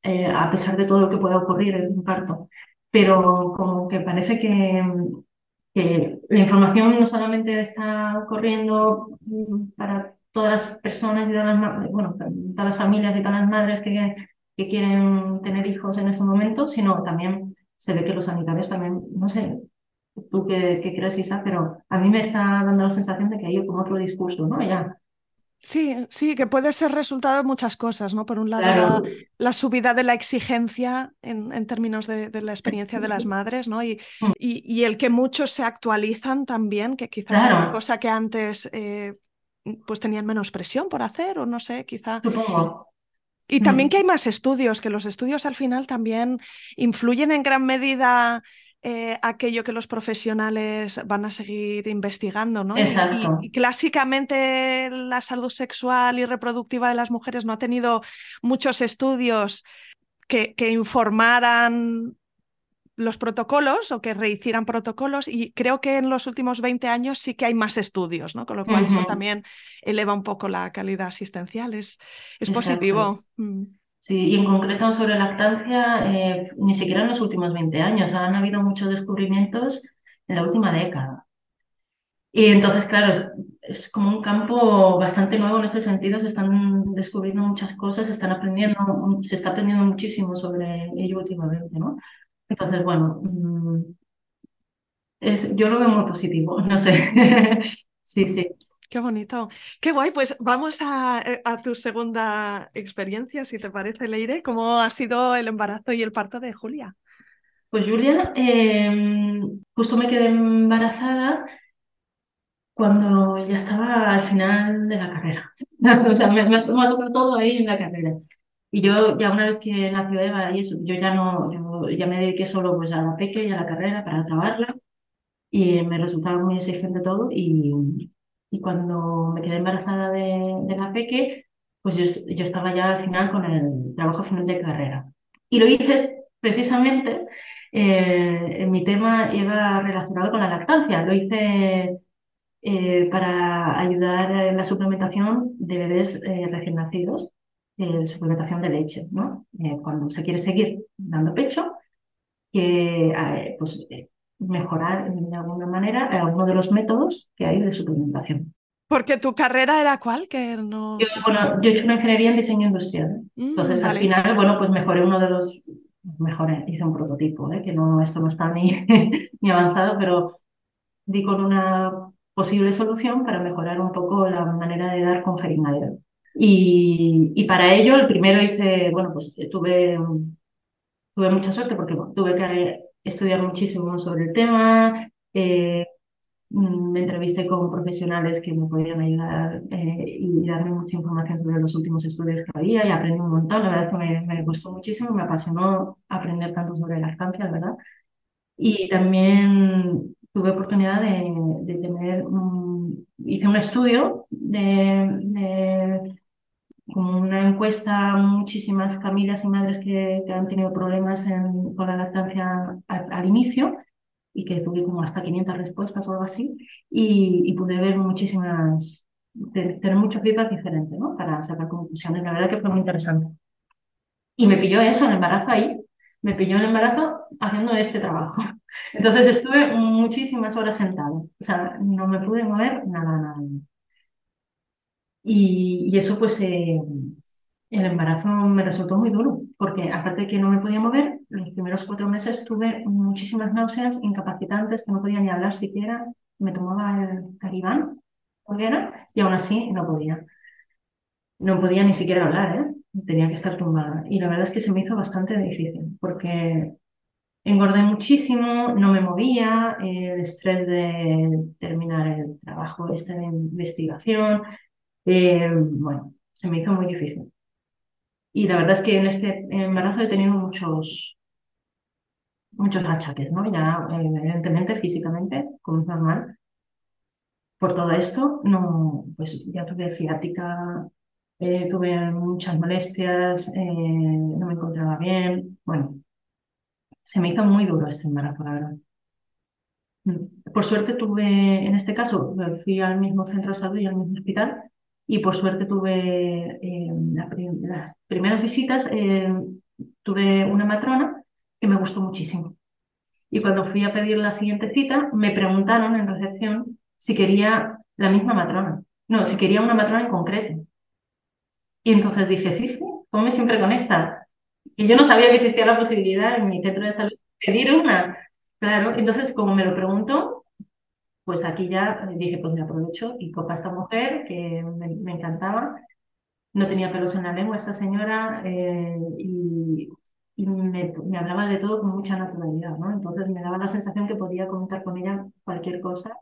eh, a pesar de todo lo que pueda ocurrir en un parto. Pero como que parece que, la información no solamente está corriendo mm, para todas las personas y todas las, bueno, todas las familias y todas las madres que, que quieren tener hijos en ese momento, sino también se ve que los sanitarios también, no sé, tú qué, qué crees, Isa, pero a mí me está dando la sensación de que hay como otro discurso, ¿no? Ya. Sí, sí, que puede ser resultado de muchas cosas, ¿no? Por un lado, la, subida de la exigencia en, en términos de, de, la experiencia de las madres, ¿no? Y, mm. y, y, el que muchos se actualizan también, que quizás era una cosa que antes eh, pues tenían menos presión por hacer o no sé, quizá. Y también mm. que hay más estudios, que los estudios al final también influyen en gran medida eh, aquello que los profesionales van a seguir investigando, ¿no? Exacto. Y, clásicamente la salud sexual y reproductiva de las mujeres no ha tenido muchos estudios que, que informaran los protocolos o que rehicieran protocolos y creo que en los últimos 20 años sí que hay más estudios, ¿no? Con lo cual eso también eleva un poco la calidad asistencial, es, es positivo. Mm. Sí, y en concreto sobre lactancia, eh, ni siquiera en los últimos 20 años, han habido muchos descubrimientos en la última década. Y entonces, claro, es como un campo bastante nuevo en ese sentido, se están descubriendo muchas cosas, se están aprendiendo, se está aprendiendo muchísimo sobre ello últimamente, ¿no? Entonces, bueno, mm, es, yo lo veo muy positivo, no sé. sí, sí. Qué bonito. Qué guay. Pues vamos a, eh, a, tu segunda experiencia, si te parece, Leire. ¿Cómo ha sido el embarazo y el parto de Julia? Pues Julia, eh, justo me quedé embarazada cuando ya estaba al final de la carrera. o sea, me, me, ha tocado todo ahí en la carrera. Y yo ya una vez que nació Eva y eso, yo ya no, ya me dediqué solo pues a la peque y a la carrera para acabarla y me resultaba muy exigente todo y, y cuando me quedé embarazada de, la peque, pues yo, yo, estaba ya al final con el trabajo final de carrera. Y lo hice precisamente, eh, mi tema iba relacionado con la lactancia, lo hice eh, para ayudar en la suplementación de bebés eh, recién nacidos, suplementación de leche, ¿no? cuando se quiere seguir dando pecho, que pues mejorar de alguna manera alguno de los métodos que hay de suplementación. Porque tu carrera era cuál? Que no... yo, bueno, yo he hecho una ingeniería en diseño industrial. Mm, Entonces, vale. al final, bueno, pues mejoré uno de los... Mejoré, hice un prototipo, ¿eh? que no, esto no está ni, ni avanzado, pero di con una posible solución para mejorar un poco la manera de dar con jeringadero. Y, y para ello, el primero hice, bueno, pues tuve, tuve mucha suerte porque bueno, tuve que estudiar muchísimo sobre el tema, eh, me entrevisté con profesionales que me podían ayudar eh, y darme mucha información sobre los últimos estudios que había y aprendí un montón. La verdad es que me, me gustó muchísimo, me apasionó aprender tanto sobre lactancia, ¿verdad? Y también tuve oportunidad de, de tener, hice un estudio de como una encuesta muchísimas familias y madres que, que han tenido problemas en, con la lactancia al, al, inicio y que tuve como hasta 500 respuestas o algo así y, y pude ver muchísimas, tener mucho feedback diferente ¿no? para sacar conclusiones. La verdad que fue muy interesante. Y me pilló eso, el embarazo ahí, me pilló el embarazo haciendo este trabajo. Entonces estuve muchísimas horas sentada, o sea, no me pude mover nada, nada. Y, y eso pues eh, el embarazo me resultó muy duro, porque aparte de que no me podía mover, los primeros cuatro meses tuve muchísimas náuseas incapacitantes, que no podía ni hablar siquiera, me tomaba el caribán, y aún así no podía. No podía ni siquiera hablar, ¿eh? tenía que estar tumbada. Y la verdad es que se me hizo bastante difícil, porque engordé muchísimo, no me movía, el estrés de terminar el trabajo de investigación, eh, bueno, se me hizo muy difícil. Y la verdad es que en este embarazo he tenido muchos, muchos achaques, ¿no? Ya, evidentemente, físicamente, como es normal. Por todo esto, no, pues ya tuve ciática, eh, tuve muchas molestias, eh, no me encontraba bien. Bueno, se me hizo muy duro este embarazo, la verdad. Por suerte tuve, en este caso, fui al mismo centro de salud y al mismo hospital y por suerte tuve eh, la, las primeras visitas, eh, tuve una matrona que me gustó muchísimo. Y cuando fui a pedir la siguiente cita, me preguntaron en recepción si quería la misma matrona. No, si quería una matrona en concreto. Y entonces dije, sí, sí, ponme siempre con esta. Y yo no sabía que existía la posibilidad en mi centro de salud de pedir una. Claro, entonces como me lo preguntó, pues aquí ya dije, pues me aprovecho y cojo a esta mujer que me, encantaba. No tenía pelos en la lengua esta señora eh, y, me, hablaba de todo con mucha naturalidad, ¿no? Entonces me daba la sensación que podía comentar con ella cualquier cosa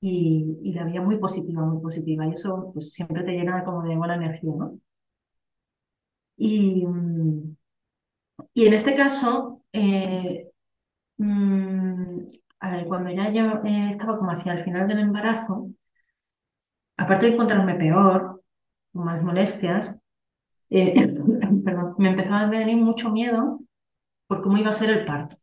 y, la veía muy positiva, muy positiva. Y eso pues siempre te llena como de buena energía, ¿no? Y, y en este caso, eh, mmm, cuando ya yo eh, estaba como hacia el final del embarazo, aparte de encontrarme peor, más molestias, eh, perdón, me empezaba a venir mucho miedo por cómo iba a ser el parto.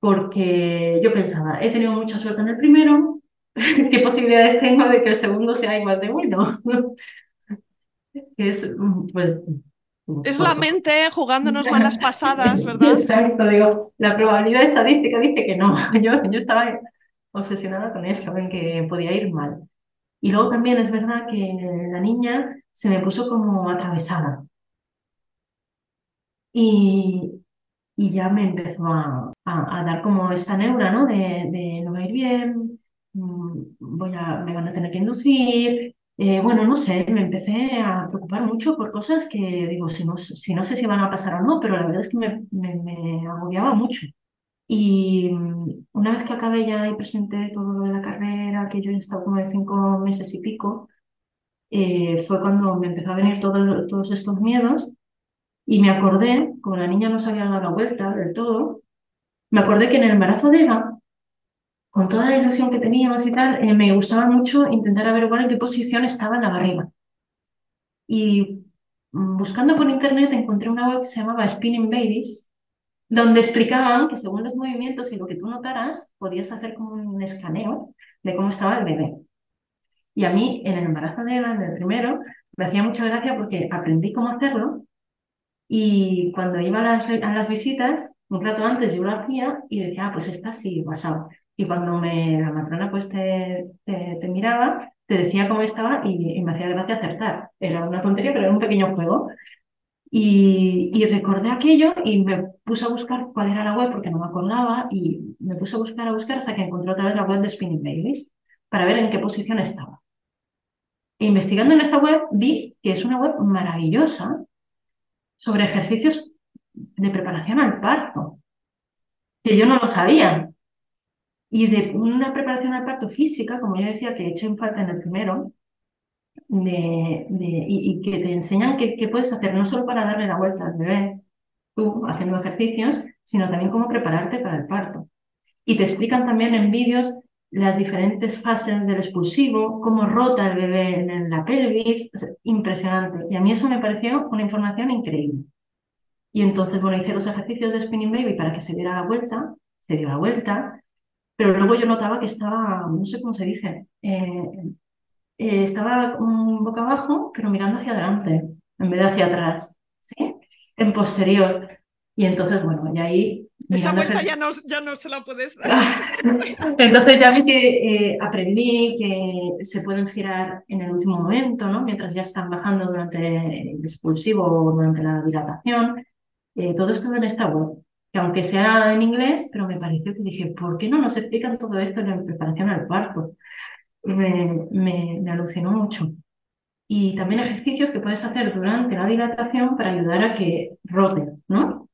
Porque yo pensaba, he tenido mucha suerte en el primero, ¿qué posibilidades tengo de que el segundo sea igual de bueno? es, pues, es la mente jugándonos malas pasadas, ¿verdad? Exacto, digo, la probabilidad estadística dice que no. Yo, yo estaba obsesionada con eso, en que podía ir mal. Y luego también es verdad que la niña se me puso como atravesada. Y, y ya me empezó a, a, dar como esta neura, ¿no? De, de, no va a ir bien, mm, voy a, me van a tener que inducir. Eh, bueno, no sé, me empecé a preocupar mucho por cosas que digo, si no, si no sé si van a pasar o no, pero la verdad es que me, me, me agobiaba mucho. Y mm, una vez que acabé ya y presenté todo lo de la carrera, que yo ya estaba como de cinco meses y pico, eh, fue cuando me empezó a venir todo, todos estos miedos y me acordé, como la niña no se había dado la vuelta del todo, me acordé que en el embarazo de Eva, con toda la ilusión que teníamos y tal, eh, me gustaba mucho intentar averiguar en qué posición estaba la barriga. Y buscando por internet encontré una web que se llamaba Spinning Babies, donde explicaban que según los movimientos y lo que tú notaras, podías hacer como un escaneo de cómo estaba el bebé. Y a mí, en el embarazo de Eva, en el primero, me hacía mucha gracia porque aprendí cómo hacerlo y cuando iba a las, a las visitas, un rato antes yo lo hacía y decía, ah, pues esta sí, pasado. Y cuando me, la matrona pues te, te, miraba, te decía cómo estaba y, me hacía gracia acertar. Era una tontería, pero era un pequeño juego. Y, y, recordé aquello y me puse a buscar cuál era la web porque no me acordaba y me puse a buscar, a buscar hasta que encontré otra vez la web de Spinning Babies para ver en qué posición estaba. E investigando en esta web vi que es una web maravillosa sobre ejercicios de preparación al parto, que yo no lo sabía. Y de una preparación al parto física, como ya decía, que he hecho en falta en el primero, de, y, que te enseñan qué, puedes hacer, no solo para darle la vuelta al bebé, tú haciendo ejercicios, sino también cómo prepararte para el parto. Y te explican también en vídeos las diferentes fases del expulsivo, cómo rota el bebé en la pelvis, impresionante. Y a mí eso me pareció una información increíble. Y entonces, bueno, hice los ejercicios de Spinning Baby para que se diera la vuelta, se dio la vuelta, pero luego yo notaba que estaba, no sé cómo se dice, eh, eh, estaba boca abajo, pero mirando hacia adelante, en vez de hacia atrás, ¿sí? En posterior. Y entonces, bueno, y ahí esa vuelta ya no, ya no se la puedes dar. Ah. Entonces ya vi que eh, aprendí que se pueden girar en el último momento, ¿no? mientras ya están bajando durante el expulsivo o durante la dilatación. Todo esto en esta web, que aunque sea en inglés, pero me pareció que dije, ¿por qué no nos explican todo esto en la preparación al parto? Me, me, alucinó mucho. Y también ejercicios que puedes hacer durante la dilatación para ayudar a que rote, ¿no?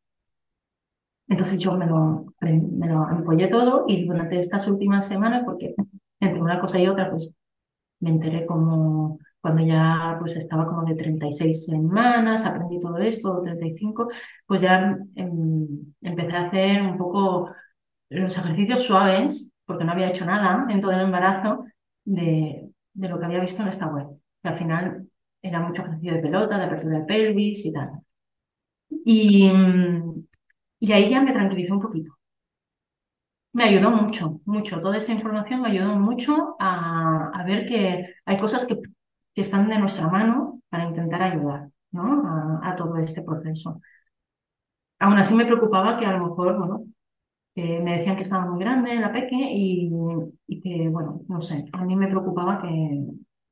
Entonces yo me lo, me lo empollé todo y durante estas últimas semanas, porque entre una cosa y otra, pues me enteré como cuando ya pues estaba como de 36 semanas, aprendí todo esto, 35, pues ya em, empecé a hacer un poco los ejercicios suaves, porque no había hecho nada en todo el embarazo de, de lo que había visto en esta web, que al final era mucho ejercicio de pelota, de apertura de pelvis y tal. Y, y ahí ya me tranquilizó un poquito. Me ayudó mucho, mucho. Toda esta información me ayudó mucho a, ver que hay cosas que, están de nuestra mano para intentar ayudar ¿no? a, todo este proceso. Aún así me preocupaba que a lo mejor, bueno, me decían que estaba muy grande la peque y, que, bueno, no sé, a mí me preocupaba que,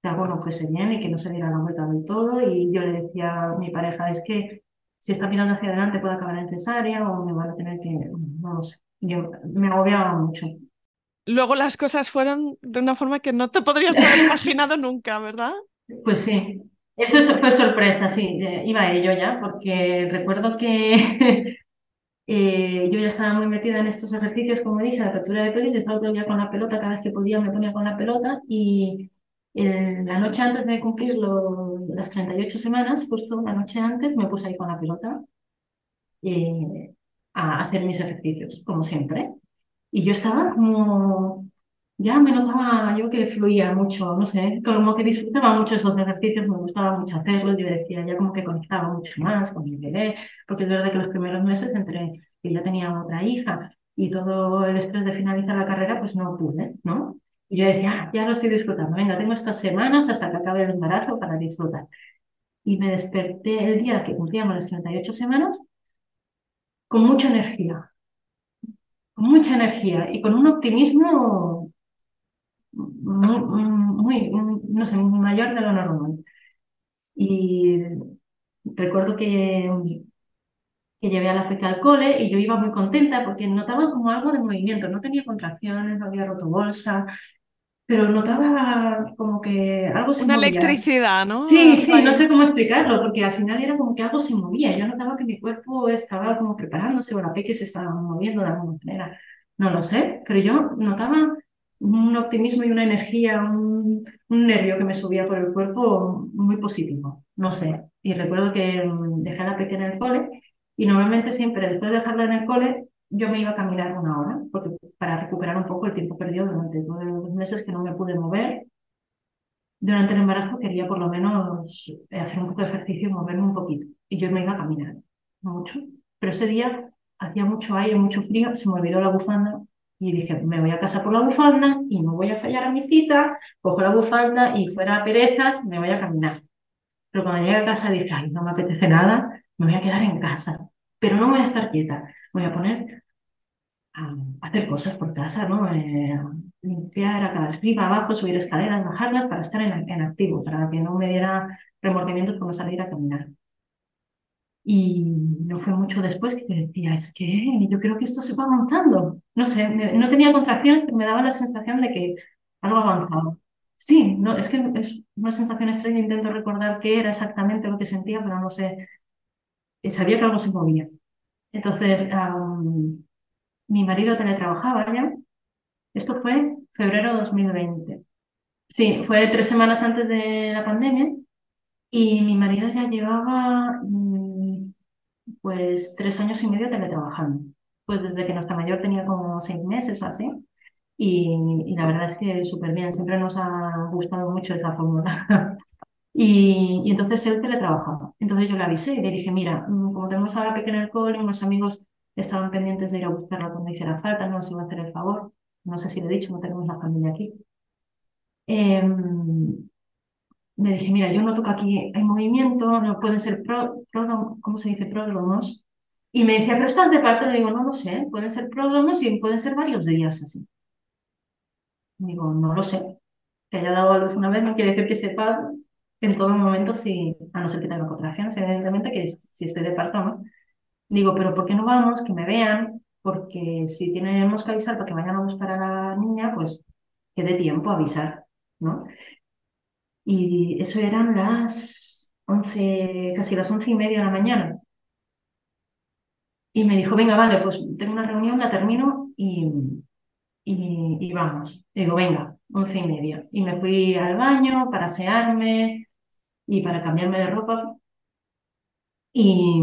que algo no fuese bien y que no se diera la vuelta del todo y yo le decía a mi pareja, es que si está mirando hacia adelante puede acabar en cesárea o me van a tener que, no lo sé. Yo me agobiaba mucho. Luego las cosas fueron de una forma que no te podrías haber imaginado nunca, ¿verdad? Pues sí, eso fue sorpresa, sí, iba a ello ya, porque recuerdo que eh, yo ya estaba muy metida en estos ejercicios, como dije, de apertura de pelis, estaba todo el día con la pelota, cada vez que podía me ponía con la pelota y la noche antes de cumplir las 38 semanas, justo la noche antes, me puse ahí con la pelota eh, a hacer mis ejercicios, como siempre. Y yo estaba como, ya me notaba yo que fluía mucho, no sé, como que disfrutaba mucho esos ejercicios, me gustaba mucho hacerlos, yo decía, ya como que conectaba mucho más con mi bebé, porque es verdad que los primeros meses entre que ya tenía otra hija y todo el estrés de finalizar la carrera, pues no pude, ¿no? Y yo decía, ah, ya lo estoy disfrutando, venga, tengo estas semanas hasta que acabe el embarazo para disfrutar. Y me desperté el día que cumplíamos las 38 semanas con mucha energía, mucha energía y con un optimismo muy, no sé, mayor de lo normal. Y recuerdo que, que llevé a la peca al cole y yo iba muy contenta porque notaba como algo de movimiento, no tenía contracciones, no había roto bolsa, pero notaba como que algo se Una electricidad, ¿no? Sí, sí, no sé cómo explicarlo, porque al final era como que algo se movía. Yo notaba que mi cuerpo estaba como preparándose o la peque se estaba moviendo de alguna manera. No lo sé, pero yo notaba un optimismo y una energía, un, un nervio que me subía por el cuerpo muy positivo. No sé. Y recuerdo que mm, dejé a la peque en el cole y normalmente siempre después de dejarla en el cole yo me iba a caminar una hora porque, para recuperar un poco el tiempo perdido durante los meses que no me pude mover. Durante el embarazo quería por lo menos hacer un poco de ejercicio y moverme un poquito. Y yo me iba a caminar, no mucho. Pero ese día hacía mucho aire, mucho frío, se me olvidó la bufanda y dije, me voy a casa por la bufanda y no voy a fallar a mi cita, cojo la bufanda y fuera a perezas me voy a caminar. Pero cuando llegué a casa dije, ay, no me apetece nada, me voy a quedar en casa, pero no voy a estar quieta, voy a poner a hacer cosas por casa, ¿no? Eh, limpiar, arriba, abajo, subir escaleras, bajarlas para estar en, en, activo, para que no me diera remordimientos por no salir a caminar. Y no fue mucho después que decía, es que yo creo que esto se va avanzando. No sé, no tenía contracciones, pero me daba la sensación de que algo avanzaba. Sí, no, es que es una sensación extraña, intento recordar qué era exactamente lo que sentía, pero no sé, sabía que algo se movía. Entonces, um, mi marido teletrabajaba ya. Esto fue febrero de 2020. Sí, fue tres semanas antes de la pandemia y mi marido ya llevaba mm, pues tres años y medio teletrabajando. Pues desde que nuestra mayor tenía como seis meses o así. Y, y la verdad es que súper bien, siempre nos ha gustado mucho esa fórmula. y, y, entonces él teletrabajaba. Entonces yo le avisé y le dije, mira, mm, como tenemos a la pequeña en el cole, unos amigos estaban pendientes de ir a buscarla cuando hiciera falta, no nos iba a hacer el favor. No sé si le he dicho, no tenemos la familia aquí. Me dije, mira, yo noto que aquí hay movimiento, no puede ser pro, ¿cómo se dice? Pródromos. Y me decía, pero estás de parto, le digo, no lo sé, pueden ser pródromos y pueden ser varios días así. Digo, no lo sé. Que haya dado a luz una vez no quiere decir que sepa en todo momento si, a no ser que tenga contracciones, evidentemente, que si estoy de parto no. Digo, pero ¿por qué no vamos? Que me vean, porque si tenemos que avisar para que vayan a buscar a la niña, pues que dé tiempo avisar, ¿no? Y eso eran las 11, casi las once y media de la mañana. Y me dijo, venga, vale, pues tengo una reunión, la termino y, y, y vamos. digo, venga, once y media. Y me fui al baño para asearme y para cambiarme de ropa. Y,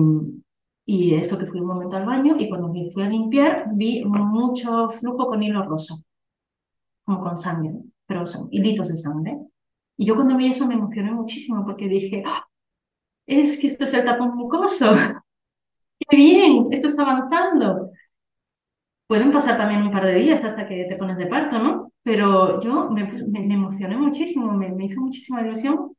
y eso que fui un momento al baño y cuando me fui a limpiar vi mucho flujo con hilo rosa, como con sangre, pero son hilitos de sangre. Y yo cuando vi eso me emocioné muchísimo porque dije, ¡Ah! es que esto es el tapón mucoso. ¡Qué bien! Esto está avanzando. Pueden pasar también un par de días hasta que te pones de parto, ¿no? Pero yo me, emocioné muchísimo, me hizo muchísima ilusión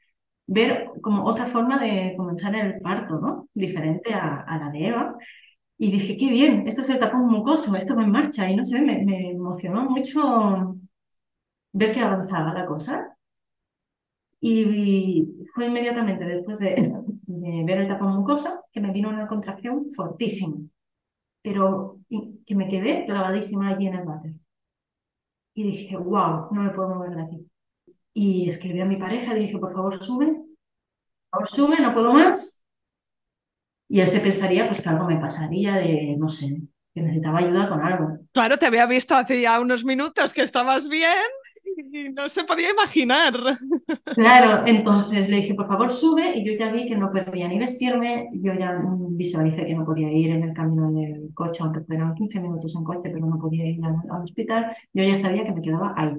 ver como otra forma de comenzar el parto, ¿no? Diferente a, a, la de Eva. Y dije, qué bien, esto es el tapón mucoso, esto va en marcha. Y no sé, me, me emocionó mucho ver que avanzaba la cosa. Y fue inmediatamente después de, de ver el tapón mucoso que me vino una contracción fortísima, pero que me quedé clavadísima allí en el váter. Y dije, wow, no me puedo mover de aquí. Y escribí a mi pareja, le dije, por favor, sube, por favor, sube, no puedo más. Y él se pensaría pues que algo me pasaría de, no sé, que necesitaba ayuda con algo. Claro, te había visto hace ya unos minutos que estabas bien y no se podía imaginar. Claro, entonces le dije, por favor, sube, y yo ya vi que no podía ni vestirme, yo ya visualicé que no podía ir en el camino del coche, aunque fueran 15 minutos en coche, pero no podía ir al, al hospital, yo ya sabía que me quedaba ahí.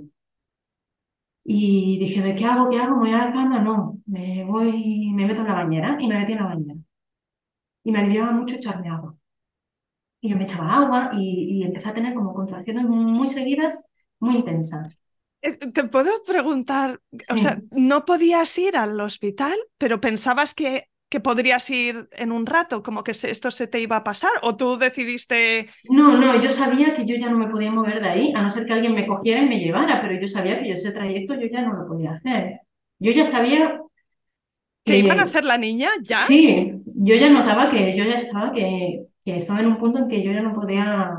Y dije, ¿de qué hago? ¿Qué hago? ¿Me voy a la cama? No, me voy, me meto en la bañera y me metí en la bañera. Y me aliviaba mucho echarme agua. Y yo me echaba agua y, y empecé a tener como contracciones muy seguidas, muy intensas. Eh, te puedo preguntar, sí. o sea, no podías ir al hospital, pero pensabas que que podrías ir en un rato, como que esto se te iba a pasar, o tú decidiste... No, no, yo sabía que yo ya no me podía mover de ahí, a no ser que alguien me cogiera y me llevara, pero yo sabía que yo ese trayecto yo ya no lo podía hacer. Yo ya sabía... ¿Que, iban a hacer la niña ya? Sí, yo ya notaba que yo ya estaba, que, que estaba en un punto en que yo ya no podía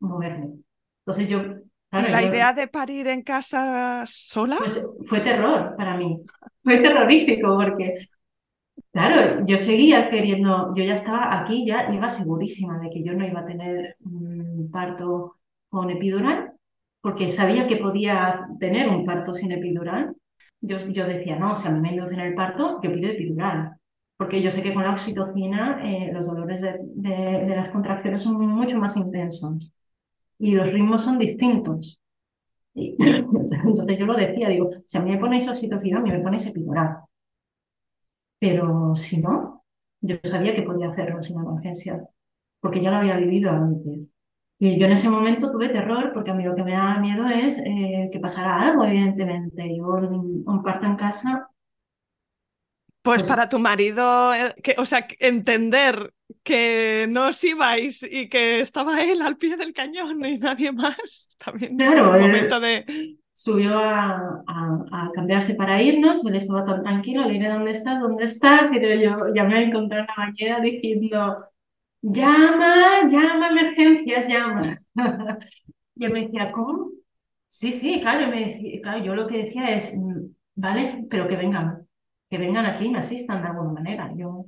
moverme. Entonces yo... ¿La idea de parir en casa sola? Pues fue terror para mí. Fue terrorífico porque Claro, yo seguía queriendo, yo ya estaba aquí, ya iba segurísima de que yo no iba a tener un parto con epidural, porque sabía que podía tener un parto sin epidural. Yo, yo decía, no, si a mí me inducen el parto, yo pido epidural, porque yo sé que con la oxitocina eh, los dolores de, de, las contracciones son mucho más intensos y los ritmos son distintos. Y, entonces yo lo decía, digo, si a mí me ponéis oxitocina, a mí me ponéis epidural. Pero si no, yo sabía que podía hacerlo sin emergencia, porque ya lo había vivido antes. Y yo en ese momento tuve terror, porque a mí lo que me daba miedo es eh, que pasara algo, evidentemente. Yo un parto en casa. Pues, pues, para tu marido, eh, que, o sea, entender que no os ibais y que estaba él al pie del cañón y nadie más, también claro, es un momento de subió a, a, cambiarse para irnos, él estaba tan tranquilo, le diré dónde estás, dónde estás, y yo llamé a encontrar en la bañera diciendo, llama, llama, emergencias, llama. y él me decía, ¿cómo? Sí, sí, claro, me decía, claro, yo lo que decía es, mm, vale, pero que vengan, que vengan aquí y me asistan de alguna manera. Yo,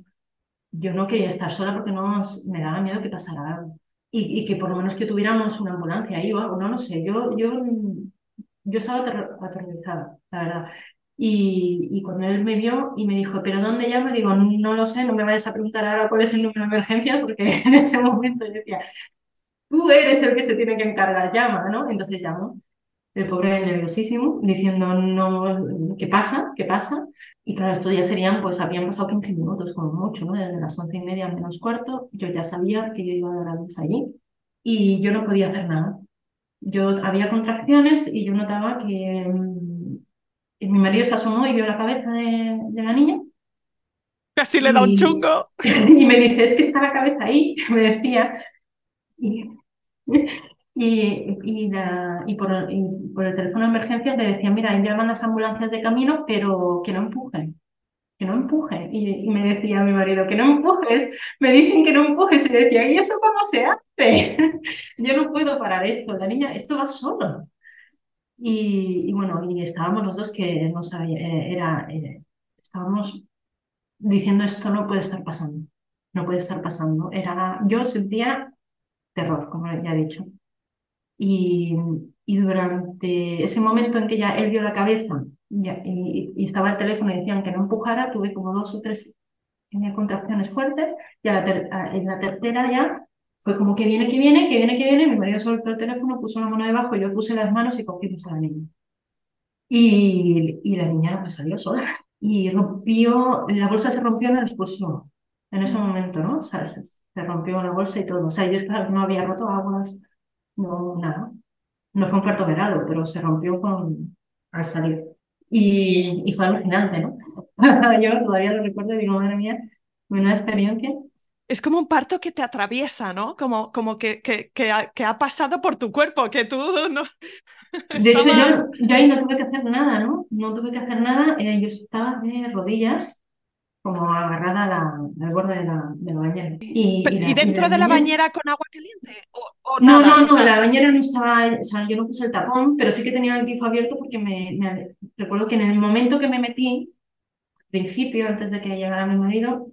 yo no quería estar sola porque no, me daba miedo que pasara algo. Y, y, que por lo menos que tuviéramos una ambulancia ahí o algo, no lo sé. Yo, yo yo estaba aterrorizada, la verdad. Y, y, cuando él me vio y me dijo, ¿pero dónde llamo? Digo, no lo sé, no me vayas a preguntar ahora cuál es el número de emergencia, porque en ese momento yo decía, tú eres el que se tiene que encargar, llama, ¿no? Entonces llamo. El pobre nerviosísimo, diciendo, no, ¿qué pasa? ¿Qué pasa? Y claro, estos ya serían, pues habían pasado 15 minutos como mucho, ¿no? Desde las once y media menos cuarto, yo ya sabía que yo iba a dar a luz allí y yo no podía hacer nada yo había contracciones y yo notaba que, mm, mi marido se asomó y vio la cabeza de, la niña. Casi le da un chungo. Y me dice, es que está la cabeza ahí, me decía. Y, y, y, por, el teléfono de emergencia le decía, mira, llaman las ambulancias de camino, pero que no empujen que no empuje. Y, me decía mi marido, que no empujes. Me dicen que no empujes. Y decía, ¿y eso cómo se hace? Yo no puedo parar esto. La niña, esto va solo. Y, bueno, y estábamos los dos que no sabía, eh, era, eh, estábamos diciendo esto no puede estar pasando. No puede estar pasando. Era, yo sentía terror, como ya he dicho. Y, y durante ese momento en que ya él vio la cabeza y, estaba el teléfono y decían que no empujara, tuve como dos o tres contracciones fuertes y en la tercera ya fue como que viene, que viene, que viene, que viene, mi marido soltó el teléfono, puso la mano debajo, yo puse las manos y cogimos a la niña. Y, y la niña pues salió sola y rompió, la bolsa se rompió en el expulsión, en ese momento, ¿no? O sea, se, rompió la bolsa y todo. O sea, yo no había roto aguas, no, nada. No fue un cuarto verado, pero se rompió con, al salir. Y, y fue alucinante, ¿no? Yo todavía lo recuerdo y digo, madre mía, una experiencia. Es como un parto que te atraviesa, ¿no? Como, como que, que, que, ha, que ha pasado por tu cuerpo, que tú no... De hecho, yo, yo, ahí no tuve que hacer nada, ¿no? No tuve que hacer nada. Eh, yo estaba de rodillas como agarrada al borde de la, de la bañera. ¿Y, y, dentro de la, bañera con agua caliente? ¿O, no, no, no, la bañera no estaba, o sea, yo no puse el tapón, pero sí que tenía el grifo abierto porque me, recuerdo que en el momento que me metí, al principio, antes de que llegara mi marido,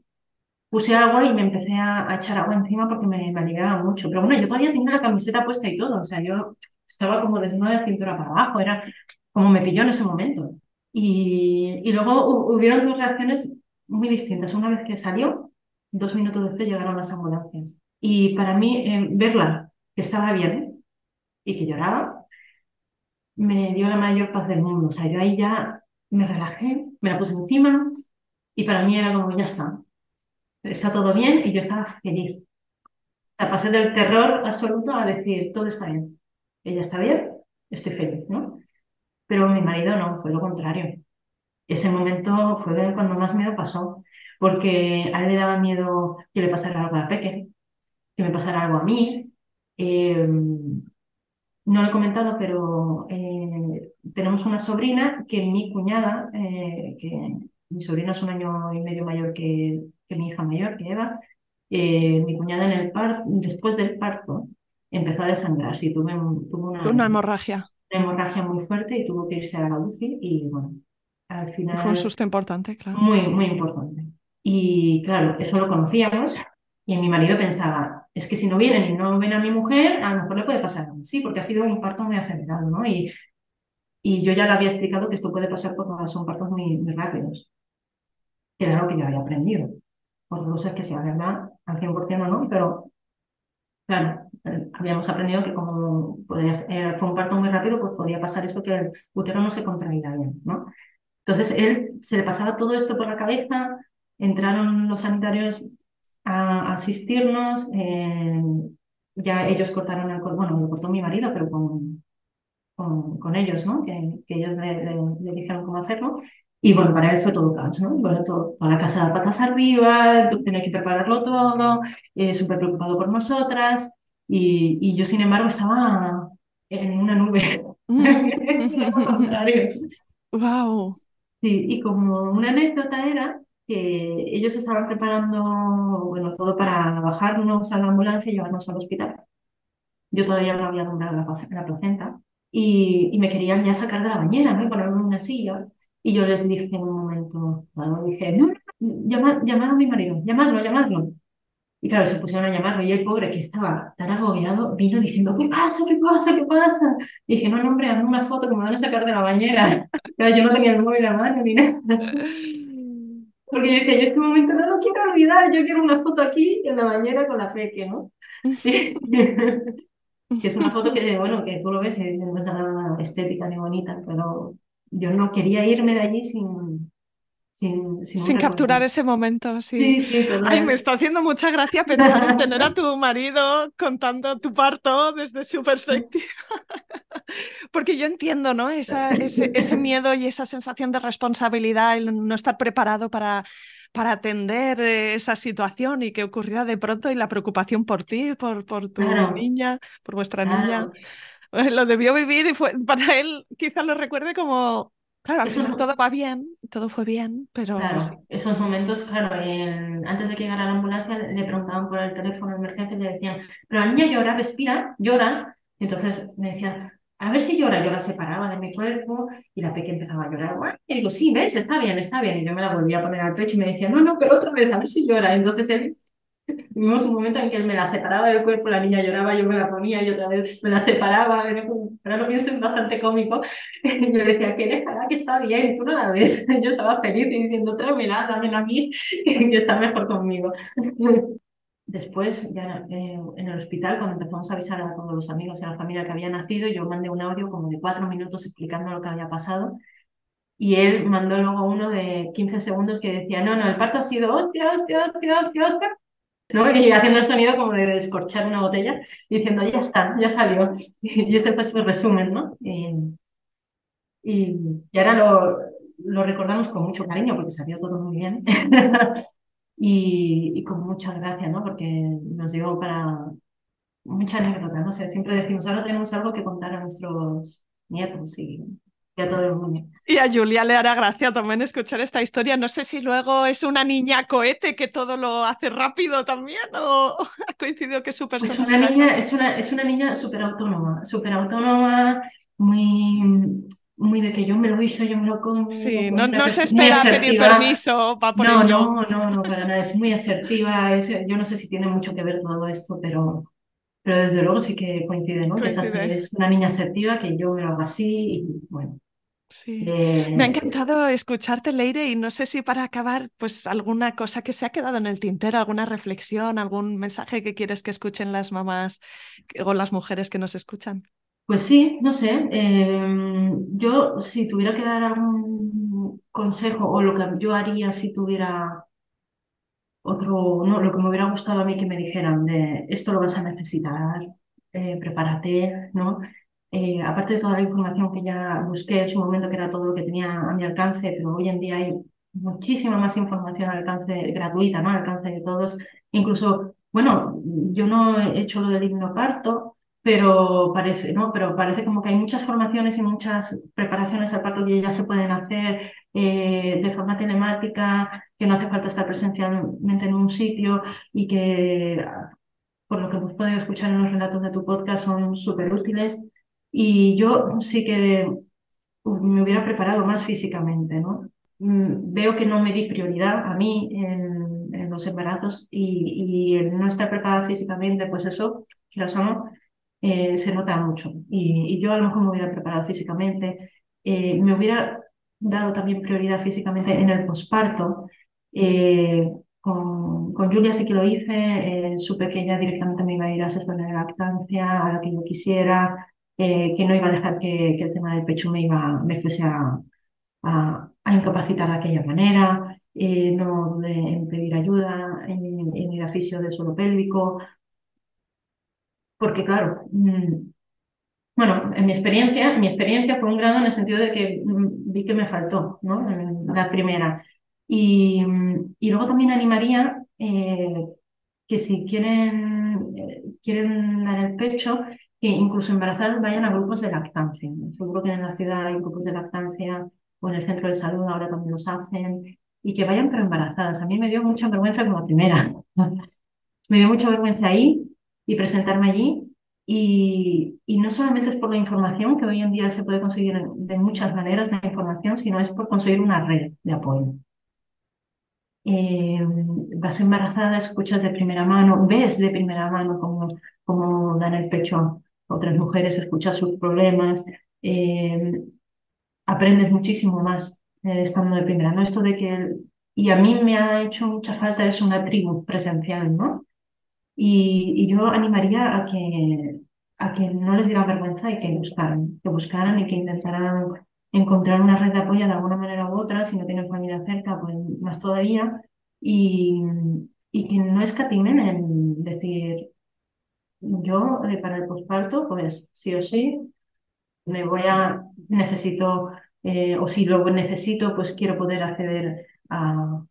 puse agua y me empecé a, echar agua encima porque me, me aliviaba mucho. Pero bueno, yo todavía tenía la camiseta puesta y todo, o sea, yo estaba como desnuda de cintura para abajo, era como me pilló en ese momento. Y, y luego hubieron dos reacciones muy distintas. Una vez que salió, dos minutos después llegaron las ambulancias. Y para mí, eh, verla, que estaba bien y que lloraba, me dio la mayor paz del mundo. O sea, yo ahí ya me relajé, me la puse encima y para mí era como, ya está, está todo bien y yo estaba feliz. La pasé del terror absoluto a decir, todo está bien. Ella está bien, estoy feliz, ¿no? Pero mi marido no, fue lo contrario ese momento fue cuando más miedo pasó, porque a él le daba miedo que le pasara algo a la Peque, que me pasara algo a mí. Eh, no lo he comentado, pero eh, tenemos una sobrina que mi cuñada, eh, que mi sobrina es un año y medio mayor que, que mi hija mayor, que Eva, mi cuñada en el parto, después del parto, empezó a desangrarse y tuve, tuvo una, una hemorragia. Una hemorragia muy fuerte y tuvo que irse a la UCI y bueno, al final... Fue un susto importante, claro. Muy, muy importante. Y claro, eso lo conocíamos y mi marido pensaba, es que si no vienen y no ven a mi mujer, a lo mejor le puede pasar sí, porque ha sido un parto muy acelerado, ¿no? Y, y yo ya le había explicado que esto puede pasar porque son partos muy, muy rápidos, que era lo que yo había aprendido. Otra cosa es que sea verdad al 100% o no, pero claro, eh, habíamos aprendido que como podía, eh, fue un parto muy rápido, pues podía pasar esto que el útero no se contraía bien, ¿no? Entonces él se le pasaba todo esto por la cabeza, entraron los sanitarios a, asistirnos, eh, ya ellos cortaron el bueno, lo cortó mi marido, pero con, con, ellos, ¿no? Que, ellos le, dijeron cómo hacerlo. Y bueno, para él fue todo caos, ¿no? Bueno, todo, toda la casa de patas arriba, tenía que prepararlo todo, eh, súper preocupado por nosotras. Y, y, yo, sin embargo, estaba en una nube. wow. Sí, y como una anécdota era que ellos estaban preparando, bueno, todo para bajarnos a la ambulancia y llevarnos al hospital. Yo todavía no había comprado la, la placenta y, y, me querían ya sacar de la bañera, ¿no? Y ponerme en una silla. Y yo les dije en un momento, bueno, dije, no, llamad, llamad a mi marido, llamadlo, llamadlo. Y claro, se pusieron a llamarlo y el pobre que estaba tan agobiado vino diciendo, ¿qué pasa? ¿Qué pasa? ¿Qué pasa? Y dije, no, no, hombre, hazme una foto que me van a sacar de la bañera. Claro, yo no tenía el móvil a mano ni nada. Porque yo decía, yo este momento no lo quiero olvidar, yo quiero una foto aquí en la bañera con la feque, ¿no? que es una foto que, bueno, que tú lo ves, eh, no es nada estética ni bonita, pero yo no quería irme de allí sin, sin, sin, capturar ese momento, sí. Sí, Ay, me está haciendo mucha gracia pensar en tener a tu marido contando tu parto desde su perspectiva. Porque yo entiendo, ¿no? Esa, ese, ese, miedo y esa sensación de responsabilidad, el no estar preparado para, para atender eh, esa situación y que ocurriera de pronto y la preocupación por ti, por, por tu niña, por vuestra niña. Lo debió vivir y fue, para él quizás lo recuerde como Claro, al final todo va bien, todo fue bien, pero... Claro, esos momentos, claro, antes de que llegara la ambulancia le preguntaban por el teléfono de emergencia y le decían, pero la niña llora, respira, llora. entonces me decían, a ver si llora. Yo la separaba de mi cuerpo y la peque empezaba a llorar. Y digo, sí, ¿ves? Está bien, está bien. Y yo me la volvía a poner al pecho y me decía, no, no, pero otra vez, a ver si llora. Entonces él Vimos un momento en que él me la separaba del cuerpo, la niña lloraba, yo me la ponía y otra vez me la separaba. Ahora lo pienso es bastante cómico. Yo decía, que déjala, que está bien, tú no la ves. Yo estaba feliz y diciendo, tráemela, dámela a mí, que está mejor conmigo. Después, ya en el hospital, cuando empezamos a avisar a todos los amigos y a la familia que había nacido, yo mandé un audio como de cuatro minutos explicando lo que había pasado. Y él mandó luego uno de 15 segundos que decía, no, no, el parto ha sido hostia, hostia, hostia, hostia, hostia, y haciendo el sonido como de descorchar una botella, diciendo, ya está, ya salió. Y ese fue su resumen, ¿no? Y, y, ahora lo, lo, recordamos con mucho cariño porque salió todo muy bien. y, y, con mucha gracia, ¿no? Porque nos dio para mucha anécdota, no sé, siempre decimos, ahora tenemos algo que contar a nuestros nietos y y a todo el mundo. Y a Julia le hará gracia también escuchar esta historia. No sé si luego es una niña cohete que todo lo hace rápido también o ha coincidido que. Es una niña, es, una, es una niña súper autónoma, súper autónoma, muy, muy de que yo me lo hice, yo me lo como. Sí, no, no se espera pedir permiso para por no, no, no, no, para nada. Es muy asertiva. yo no sé si tiene mucho que ver todo esto, pero, pero desde luego sí que coincide, ¿no? es una niña asertiva que yo me lo hago así y bueno. Sí. Me ha encantado escucharte, Leire, y no sé si para acabar, pues alguna cosa que se ha quedado en el tintero, alguna reflexión, algún mensaje que quieres que escuchen las mamás o las mujeres que nos escuchan. Pues sí, no sé. Em, yo, si tuviera que dar algún consejo o lo que yo haría si tuviera otro, no, lo que me hubiera gustado a mí que me dijeran de esto lo vas a necesitar, eh, prepárate, ¿no? Eh, aparte de toda la información que ya busqué en su momento, que era todo lo que tenía a mi alcance, pero hoy en día hay muchísima más información al alcance gratuita, ¿no? Al alcance de todos. Incluso, bueno, yo no he hecho lo del himnoparto, pero parece, ¿no? Pero parece como que hay muchas formaciones y muchas preparaciones al parto que ya se pueden hacer eh, de forma telemática, que no hace falta estar presencialmente en un sitio y que, por lo que hemos podido escuchar en los relatos de tu podcast, son súper útiles. Y yo sí que me hubiera preparado más físicamente, ¿no? Mm, veo que no me di prioridad a mí en, los embarazos y, el no estar preparada físicamente, pues eso, lo somos, eh, se nota mucho. Y, yo a lo mejor me hubiera preparado físicamente, eh, me hubiera dado también prioridad físicamente en el posparto. Eh, con, con, Julia sí que lo hice, supe que ella directamente me iba a ir a sesiones de lactancia, a la que yo quisiera, que no iba a dejar que, el tema del pecho me, iba, me fuese a, a, incapacitar de aquella manera, eh, no dudé en pedir ayuda, en, ir a fisio del suelo pélvico, porque claro, mm, bueno, en mi experiencia, mi experiencia fue un grado en el sentido de que mm, vi que me faltó, ¿no? En la primera. Y, mm, y luego también animaría eh, que si quieren, eh, quieren dar el pecho, que incluso embarazadas vayan a grupos de lactancia. Seguro que en la ciudad hay grupos de lactancia o en el centro de salud ahora también los hacen, y que vayan pero embarazadas. A mí me dio mucha vergüenza como primera. me dio mucha vergüenza ahí y presentarme allí. Y, y, no solamente es por la información, que hoy en día se puede conseguir de muchas maneras la información, sino es por conseguir una red de apoyo. Eh, vas embarazada, escuchas de primera mano, ves de primera mano cómo, cómo dan el pecho a otras mujeres, escuchas sus problemas, eh, aprendes muchísimo más eh, estando de primera, ¿no? Esto de que, y a mí me ha hecho mucha falta es una tribu presencial, ¿no? Y, yo animaría a que, a que no les diera vergüenza y que buscaran, que buscaran y que intentaran encontrar una red de apoyo de alguna manera u otra, si no tienen familia cerca, pues más todavía, y, y que no escatimen en decir, yo eh, para el posparto, pues sí o sí, me voy a, necesito, eh, o si lo necesito, pues quiero poder acceder a,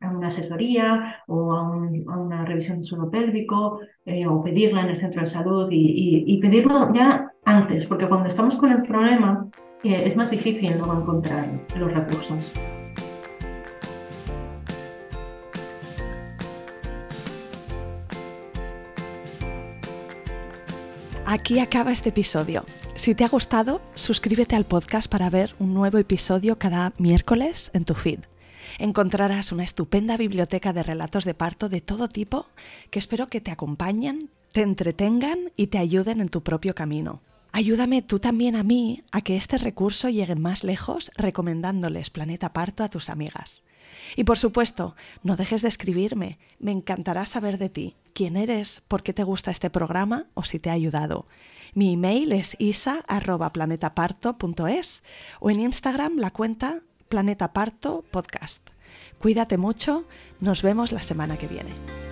una asesoría o a, una revisión de suelo pélvico eh, o pedirla en el centro de salud y, pedirlo ya antes, porque cuando estamos con el problema eh, es más difícil luego encontrar los recursos. Aquí acaba este episodio. Si te ha gustado, suscríbete al podcast para ver un nuevo episodio cada miércoles en tu feed. Encontrarás una estupenda biblioteca de relatos de parto de todo tipo que espero que te acompañen, te entretengan y te ayuden en tu propio camino. Ayúdame tú también a mí a que este recurso llegue más lejos recomendándoles Planeta Parto a tus amigas. Y por supuesto, no dejes de escribirme, me encantará saber de ti, quién eres, por qué te gusta este programa o si te ha ayudado. Mi email es isa.planetaparto.es o en Instagram la cuenta Planeta Parto Podcast. Cuídate mucho, nos vemos la semana que viene.